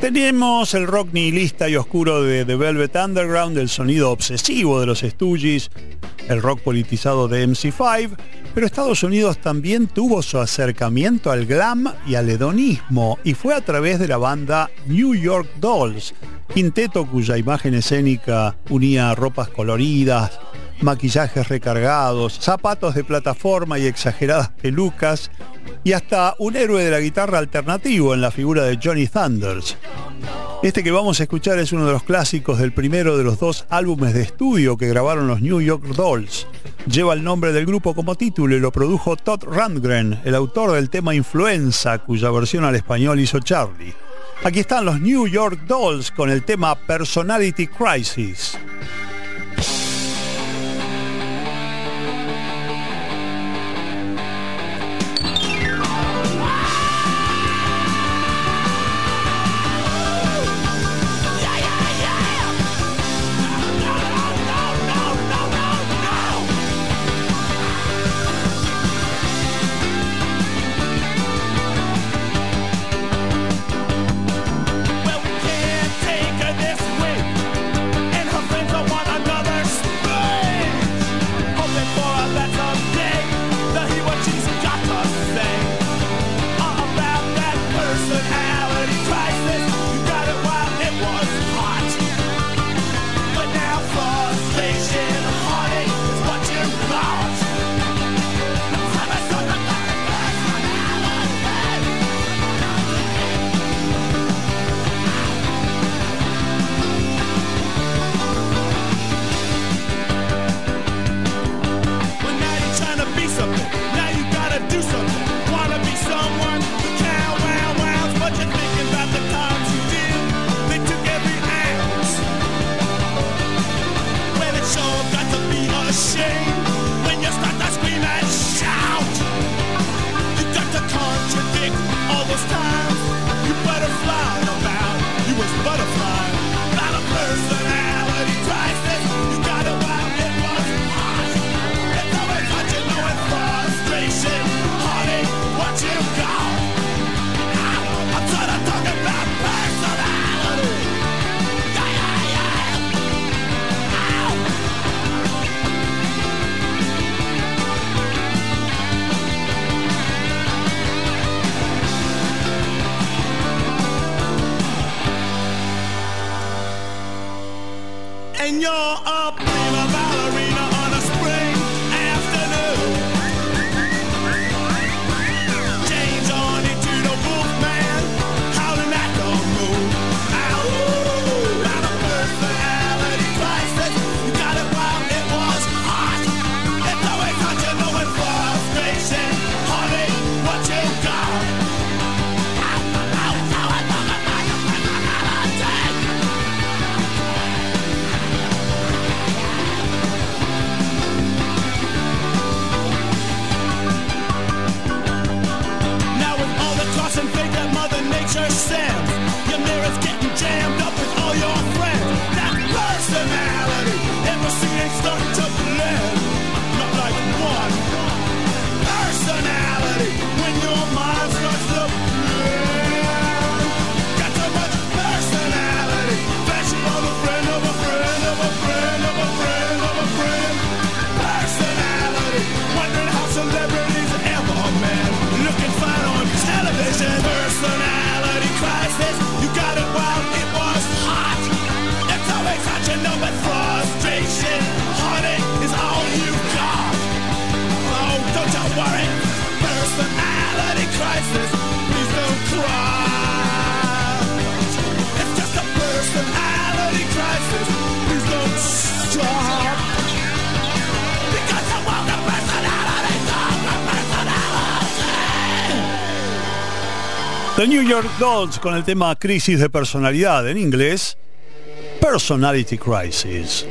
Tenemos el rock nihilista y oscuro de The Velvet Underground, el sonido obsesivo de los Stooges, el rock politizado de MC5 Pero Estados Unidos también tuvo su acercamiento al glam y al hedonismo y fue a través de la banda New York Dolls, quinteto cuya imagen escénica unía ropas coloridas, maquillajes recargados, zapatos de plataforma y exageradas pelucas, y hasta un héroe de la guitarra alternativo en la figura de Johnny Thunders. Este que vamos a escuchar es uno de los clásicos del primero de los dos álbumes de estudio que grabaron los New York Dolls. Lleva el nombre del grupo como título y lo produjo Todd Rundgren, el autor del tema Influenza, cuya versión al español hizo Charlie. Aquí están los New York Dolls con el tema Personality Crisis. York Dolls con el tema Crisis de Personalidad en inglés, Personality Crisis.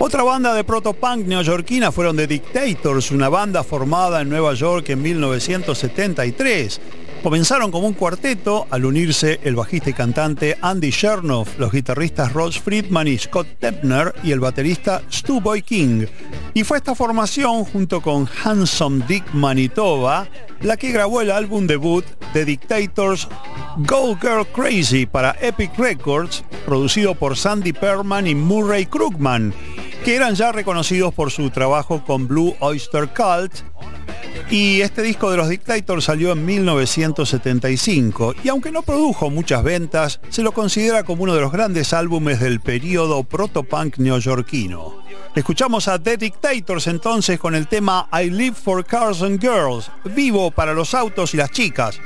Otra banda de proto-punk neoyorquina fueron The Dictators, una banda formada en Nueva York en 1973. Comenzaron como un cuarteto al unirse el bajista y cantante Andy Chernoff, los guitarristas Ross Friedman y Scott Tepner y el baterista Stu Boy King. Y fue esta formación junto con Handsome Dick Manitoba la que grabó el álbum debut de Dictators Go Girl Crazy para Epic Records, producido por Sandy Perman y Murray Krugman, que eran ya reconocidos por su trabajo con Blue Oyster Cult.
Y este disco de los Dictators salió en 1975 y aunque no produjo muchas ventas, se lo considera como uno de los grandes álbumes del periodo protopunk neoyorquino. Escuchamos a The Dictators entonces con el tema I Live for Cars and Girls, vivo para los autos y las chicas.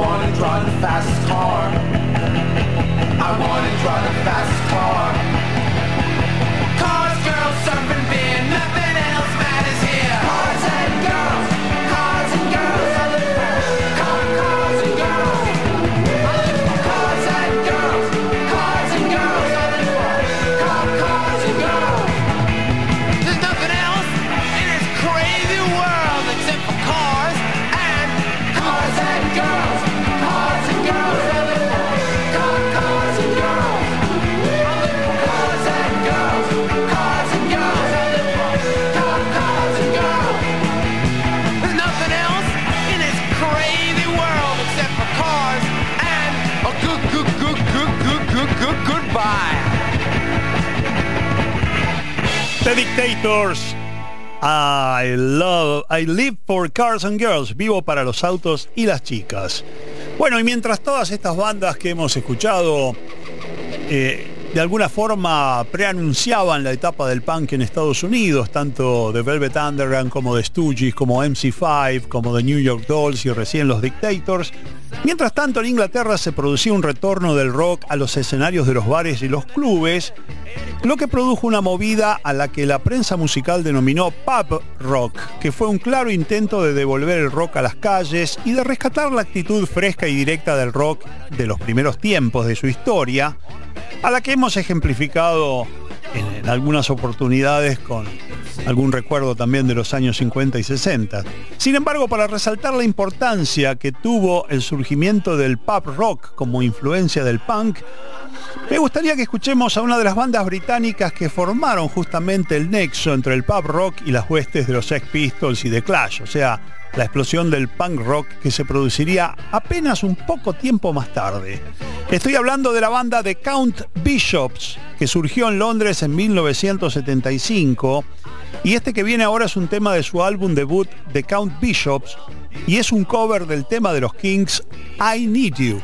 wanna drive the fastest car. I wanna drive the fastest
The Dictators. I love, I live for cars and girls. Vivo para los autos y las chicas. Bueno, y mientras todas estas bandas que hemos escuchado eh, de alguna forma preanunciaban la etapa del punk en Estados Unidos, tanto de Velvet Underground como de Stooges, como MC5, como de New York Dolls y recién los Dictators. Mientras tanto, en Inglaterra se producía un retorno del rock a los escenarios de los bares y los clubes, lo que produjo una movida a la que la prensa musical denominó pub rock, que fue un claro intento de devolver el rock a las calles y de rescatar la actitud fresca y directa del rock de los primeros tiempos de su historia, a la que hemos ejemplificado
en, algunas oportunidades con algún recuerdo también de los años 50 y 60. Sin embargo, para resaltar la importancia que tuvo el surgimiento del pub rock como influencia del punk, me gustaría que escuchemos a una de las bandas británicas que formaron justamente el nexo entre el pub rock y las huestes de los Sex Pistols y The Clash, o sea, la explosión del punk rock que se produciría apenas un poco tiempo más tarde. Estoy hablando de la banda The Count Bishops, que surgió en Londres en 1975, y este que viene ahora es un tema de su álbum debut The Count Bishops, y es un cover del tema de los Kings
I Need You.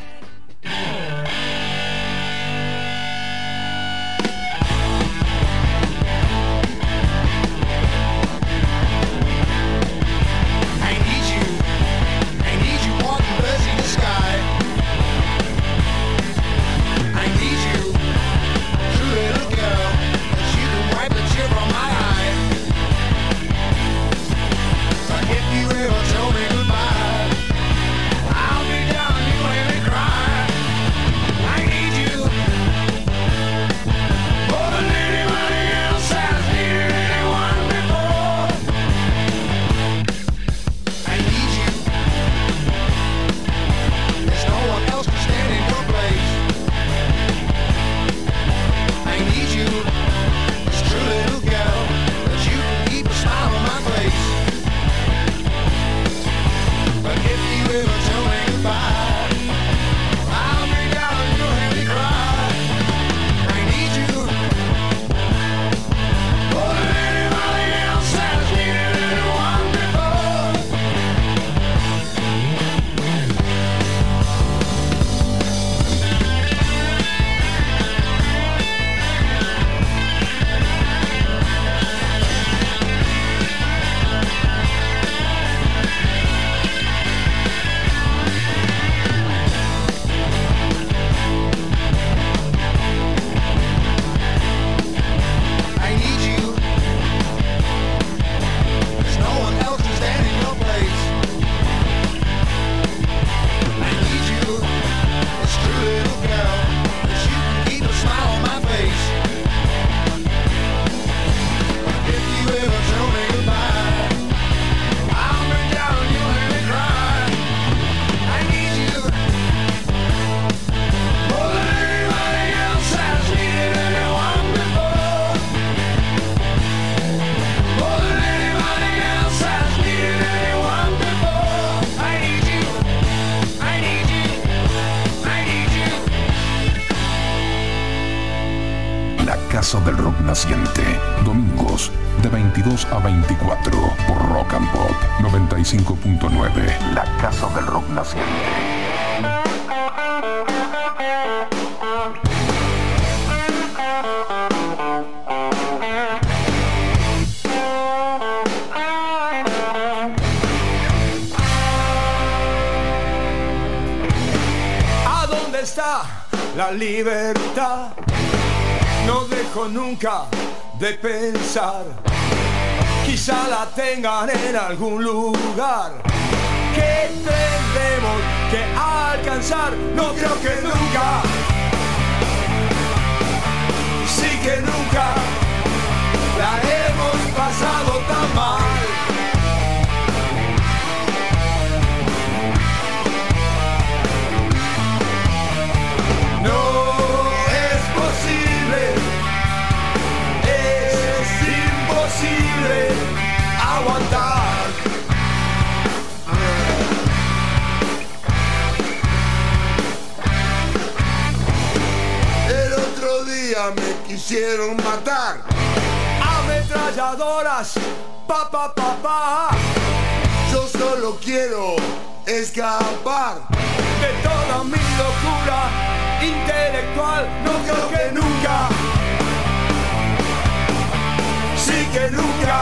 Casa del Rock Naciente. Domingos de 22 a 24 por Rock and Pop 95.9. La Casa del Rock Naciente.
¿A dónde está la libertad? Nunca de pensar. Quizá la tengan en algún lugar. Que tendremos que alcanzar. No creo que nunca. Sí que nunca la hemos
quisieron matar.
Ametralladoras, pa pa pa pa.
Yo solo quiero escapar.
De toda mi locura intelectual, no creo que nunca. Sí que nunca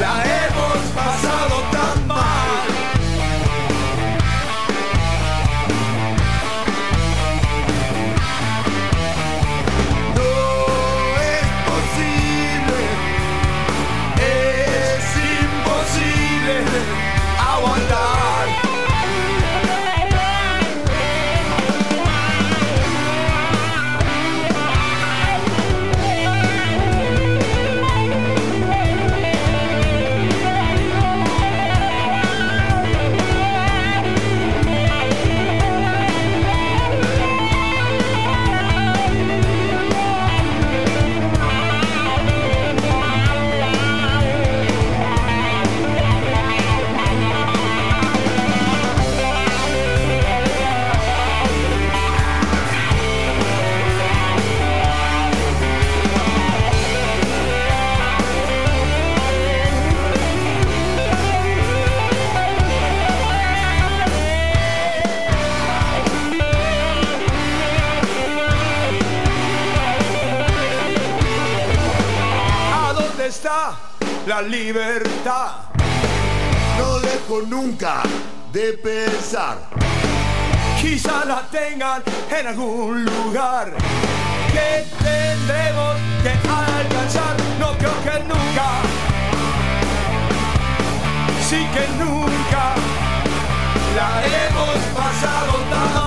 la hemos pasado tan mal. La libertad.
No dejo nunca de pensar.
Quizá la tengan en algún lugar que tendremos que alcanzar. No creo que nunca, sí que nunca la hemos pasado tan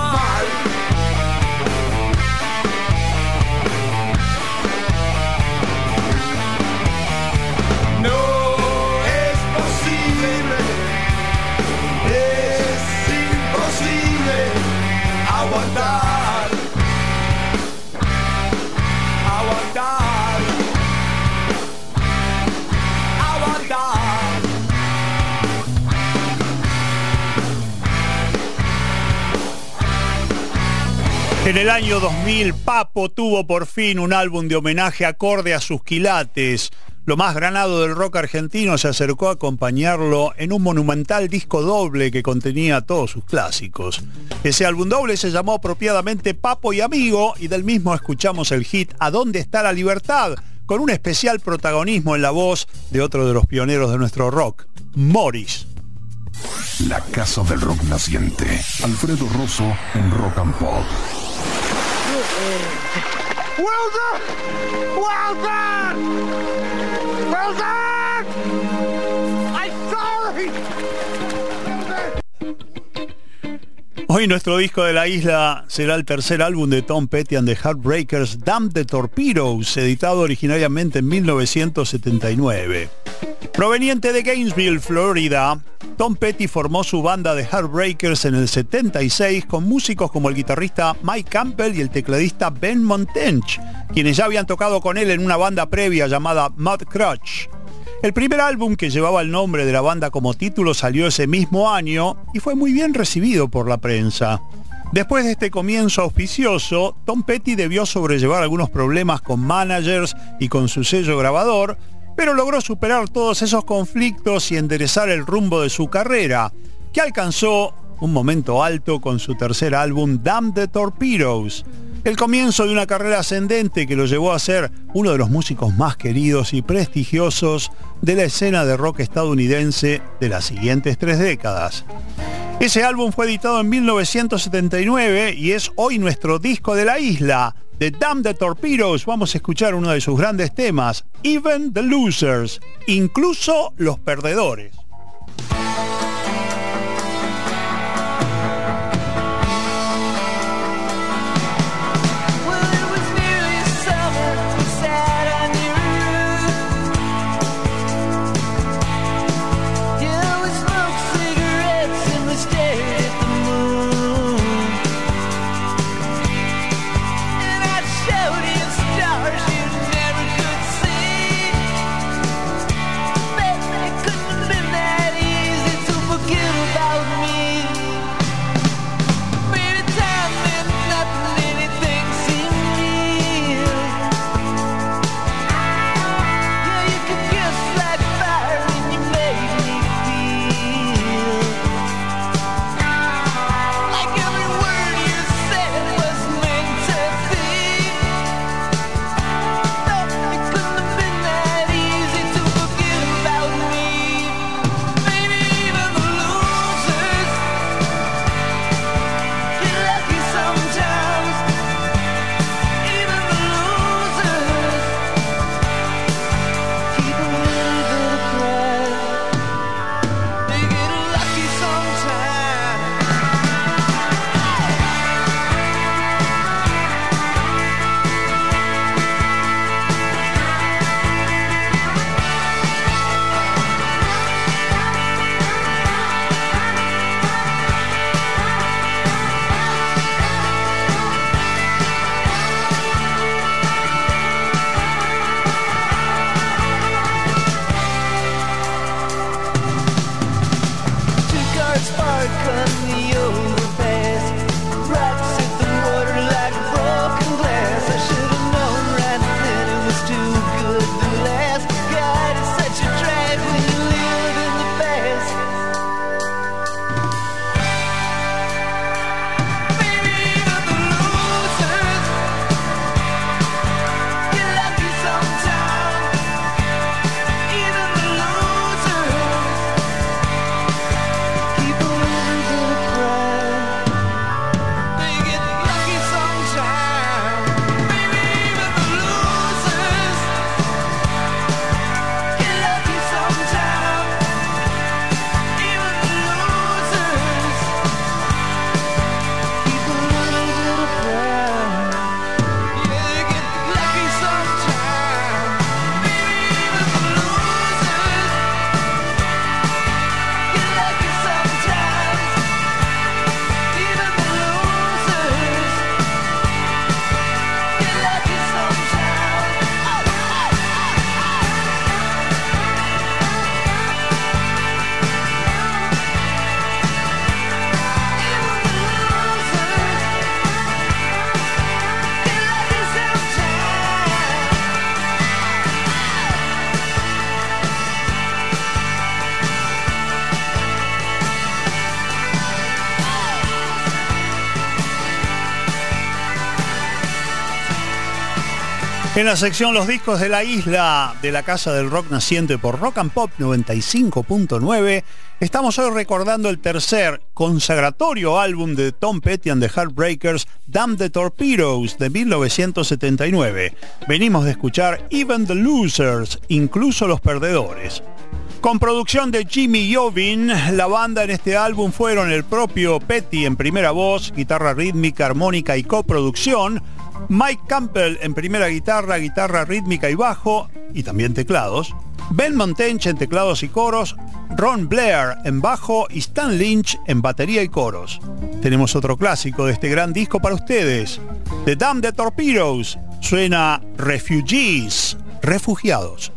En el año 2000, Papo tuvo por fin un álbum de homenaje acorde a sus quilates. Lo más granado del rock argentino se acercó a acompañarlo en un monumental disco doble que contenía todos sus clásicos. Ese álbum doble se llamó apropiadamente Papo y Amigo y del mismo escuchamos el hit ¿A dónde está la libertad? con un especial protagonismo en la voz de otro de los pioneros de nuestro rock, Morris.
La Casa del Rock Naciente. Alfredo Rosso en Rock and Pop.
Well done! Well done! Well done!
Hoy nuestro disco de la isla será el tercer álbum de Tom Petty and the Heartbreakers, Damn the Torpedoes, editado originariamente en 1979. Proveniente de Gainesville, Florida, Tom Petty formó su banda de Heartbreakers en el 76 con músicos como el guitarrista Mike Campbell y el tecladista Ben Montench, quienes ya habían tocado con él en una banda previa llamada Mud Crutch. El primer álbum que llevaba el nombre de la banda como título salió ese mismo año y fue muy bien recibido por la prensa. Después de este comienzo auspicioso, Tom Petty debió sobrellevar algunos problemas con managers y con su sello grabador, pero logró superar todos esos conflictos y enderezar el rumbo de su carrera, que alcanzó un momento alto con su tercer álbum Damn the Torpedoes, el comienzo de una carrera ascendente que lo llevó a ser uno de los músicos más queridos y prestigiosos de la escena de rock estadounidense de las siguientes tres décadas. Ese álbum fue editado en 1979 y es hoy nuestro disco de la isla. De Damn the Torpedoes vamos a escuchar uno de sus grandes temas, Even the Losers, incluso los perdedores.
En la sección Los discos de la isla de la Casa del Rock Naciente por Rock and Pop 95.9, estamos hoy recordando el tercer consagratorio álbum de Tom Petty and the Heartbreakers, Damn the Torpedoes, de 1979. Venimos de escuchar Even the Losers, incluso los perdedores. Con producción de Jimmy Jovin, la banda en este álbum fueron el propio Petty en primera voz, guitarra rítmica, armónica y coproducción, Mike Campbell en primera guitarra, guitarra rítmica y bajo, y también teclados. Ben Montench en teclados y coros, Ron Blair en bajo y Stan Lynch en batería y coros. Tenemos otro clásico de este gran disco para ustedes. The Damn the Torpedoes suena Refugees, refugiados.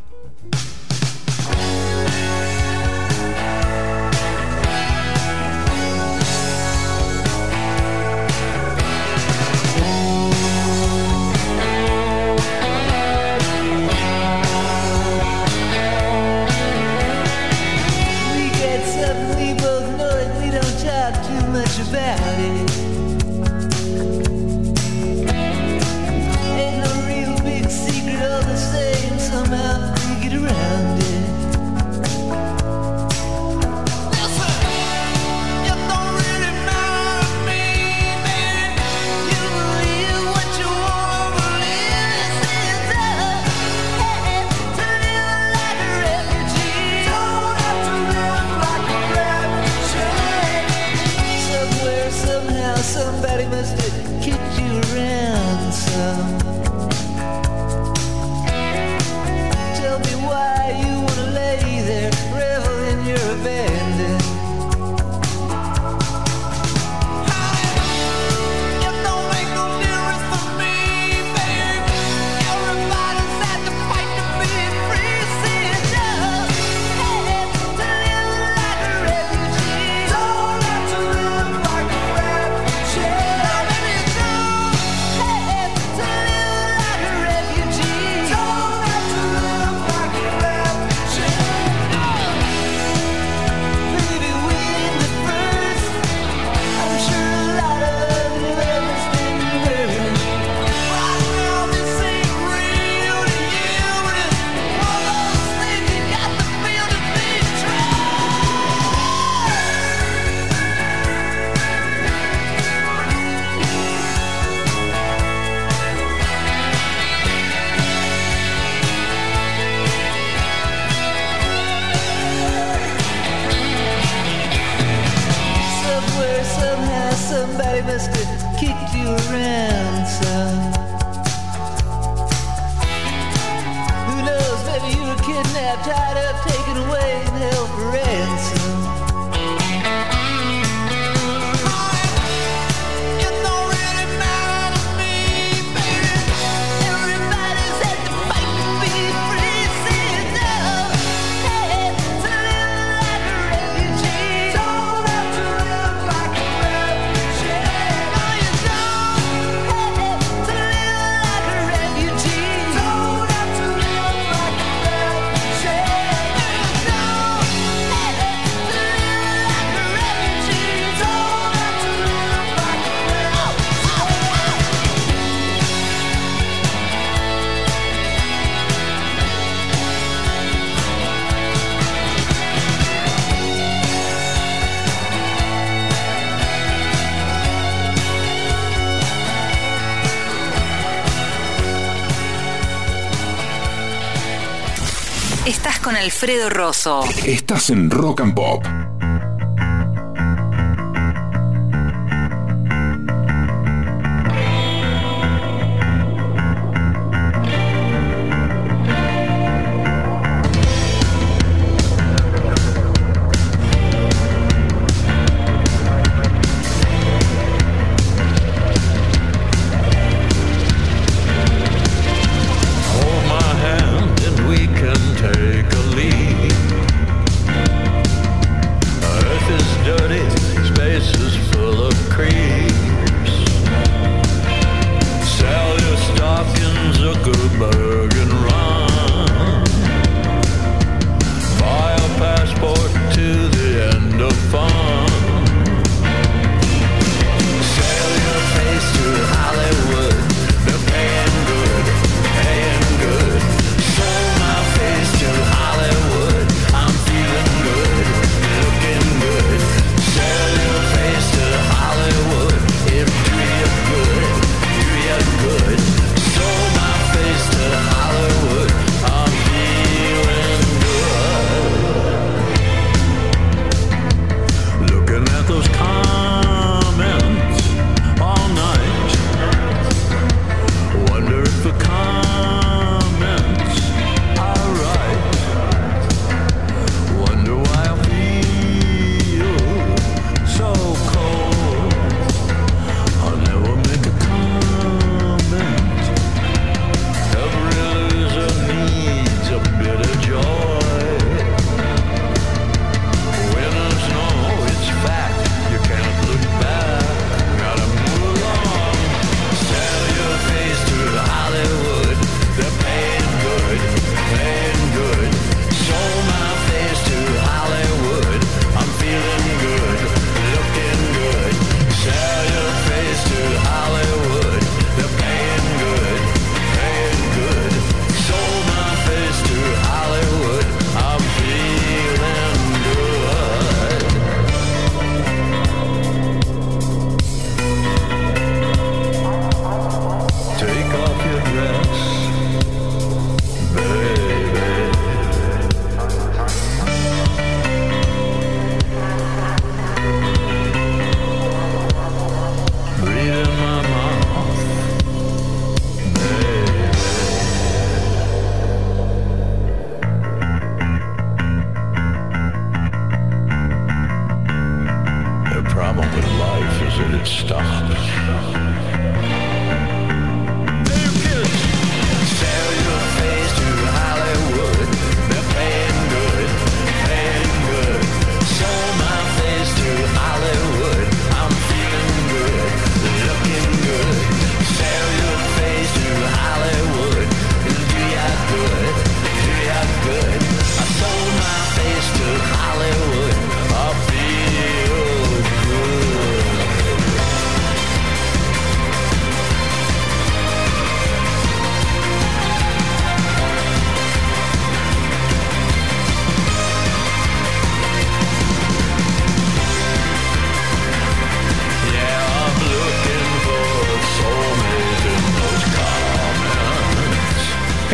Alfredo Rosso.
Estás en Rock and Pop.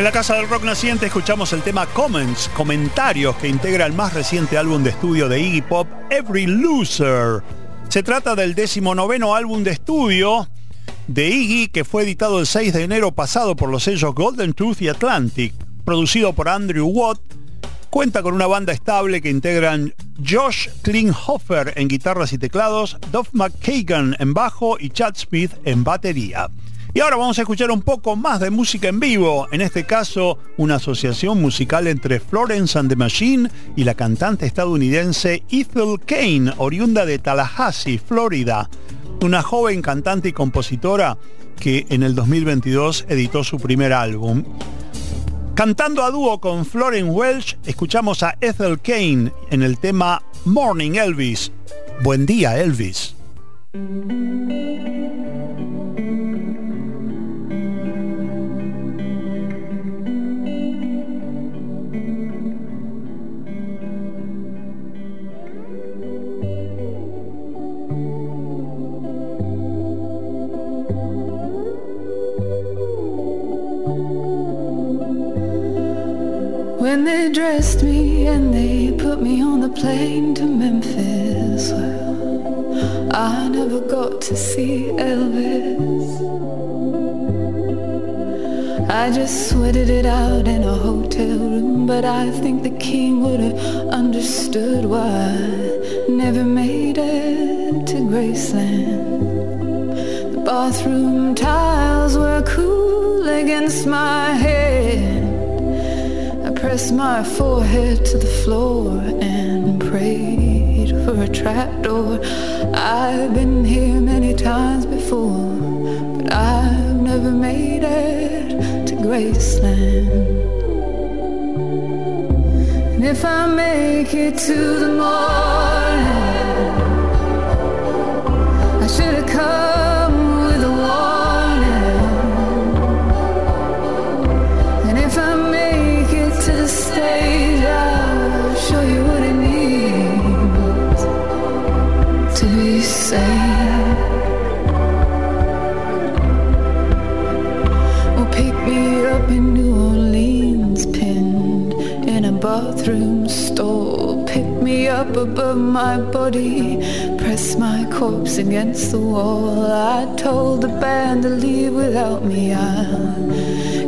La Casa del Rock Naciente escuchamos el tema Comments, comentarios que integra el más reciente álbum de estudio de Iggy Pop, Every Loser. Se trata del decimonoveno álbum de estudio de Iggy que fue editado el 6 de enero pasado por los sellos Golden Tooth y Atlantic, producido por Andrew Watt. Cuenta con una banda estable que integran Josh Klinghoffer en guitarras y teclados, Duff McKagan en bajo y Chad Smith en batería. Y ahora vamos a escuchar un poco más de música en vivo, en este caso una asociación musical entre Florence and the Machine y la cantante estadounidense Ethel Kane, oriunda de Tallahassee, Florida, una joven cantante y compositora que en el 2022 editó su primer álbum. Cantando a dúo con Florence Welch, escuchamos a Ethel Kane en el tema Morning Elvis. Buen día, Elvis.
When they dressed me and they put me on the plane to Memphis, well, I never got to see Elvis. I just sweated it out in a hotel room, but I think the king would have understood why I never made it to Graceland. The bathroom tiles were cool against my head. Pressed my forehead to the floor and prayed for a trapdoor. I've been here many times before, but I've never made it to Graceland. And if I make it to the morning, I should have come Well, pick me up in New Orleans, pinned in a bathroom stall. Pick me up above my body, press my corpse against the wall. I told the band to leave without me. I'll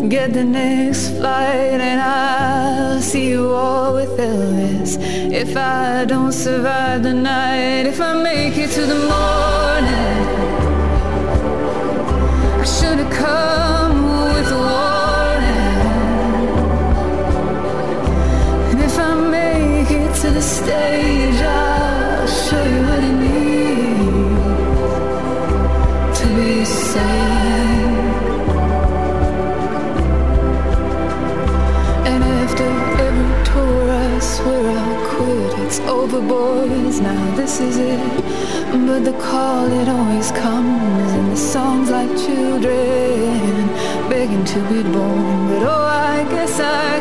get the next flight and I'll see you all with Elvis. If I don't survive the night, if I make it to the morning, Boys. Now this is it. But the call, it always comes in the songs like children begging to be born. But oh, I guess I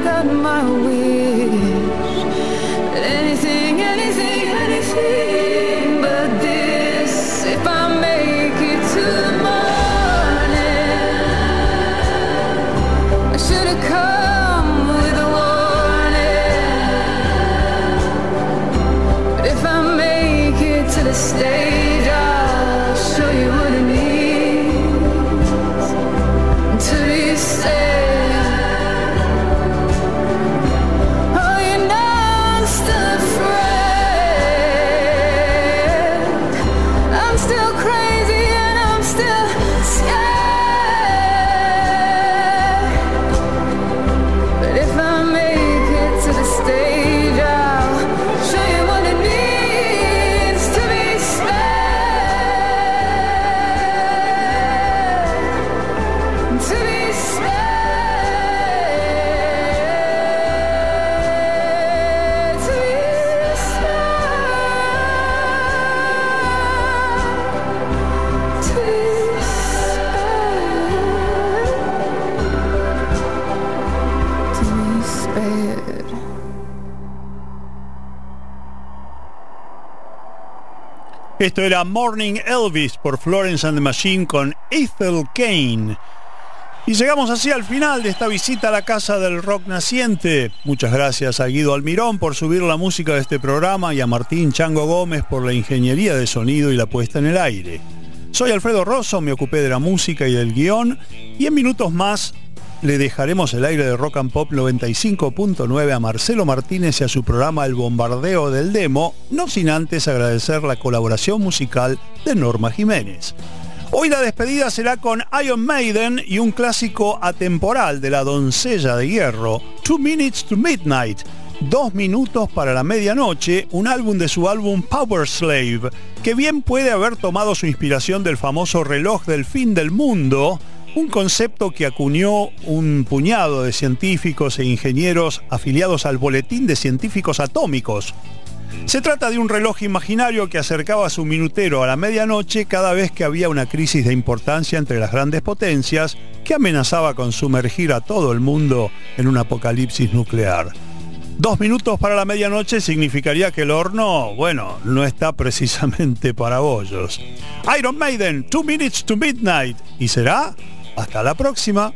Esto era Morning Elvis por Florence and the Machine con Ethel Kane. Y llegamos así al final de esta visita a la Casa del Rock Naciente. Muchas gracias a Guido Almirón por subir la música de este programa y a Martín Chango Gómez por la ingeniería de sonido y la puesta en el aire. Soy Alfredo Rosso, me ocupé de la música y del guion y en minutos más le dejaremos el aire de Rock and Pop 95.9 a Marcelo Martínez y a su programa El Bombardeo del Demo, no sin antes agradecer la colaboración musical de Norma Jiménez. Hoy la despedida será con Iron Maiden y un clásico atemporal de la doncella de hierro, Two Minutes to Midnight, Dos minutos para la medianoche, un álbum de su álbum Power Slave, que bien puede haber tomado su inspiración del famoso reloj del fin del mundo, un concepto que acuñó un puñado de científicos e ingenieros afiliados al Boletín de Científicos Atómicos. Se trata de un reloj imaginario que acercaba su minutero a la medianoche cada vez que había una crisis de importancia entre las grandes potencias que amenazaba con sumergir a todo el mundo en un apocalipsis nuclear. Dos minutos para la medianoche significaría que el horno, bueno, no está precisamente para bollos. Iron Maiden, Two Minutes to Midnight. Y será hasta la próxima.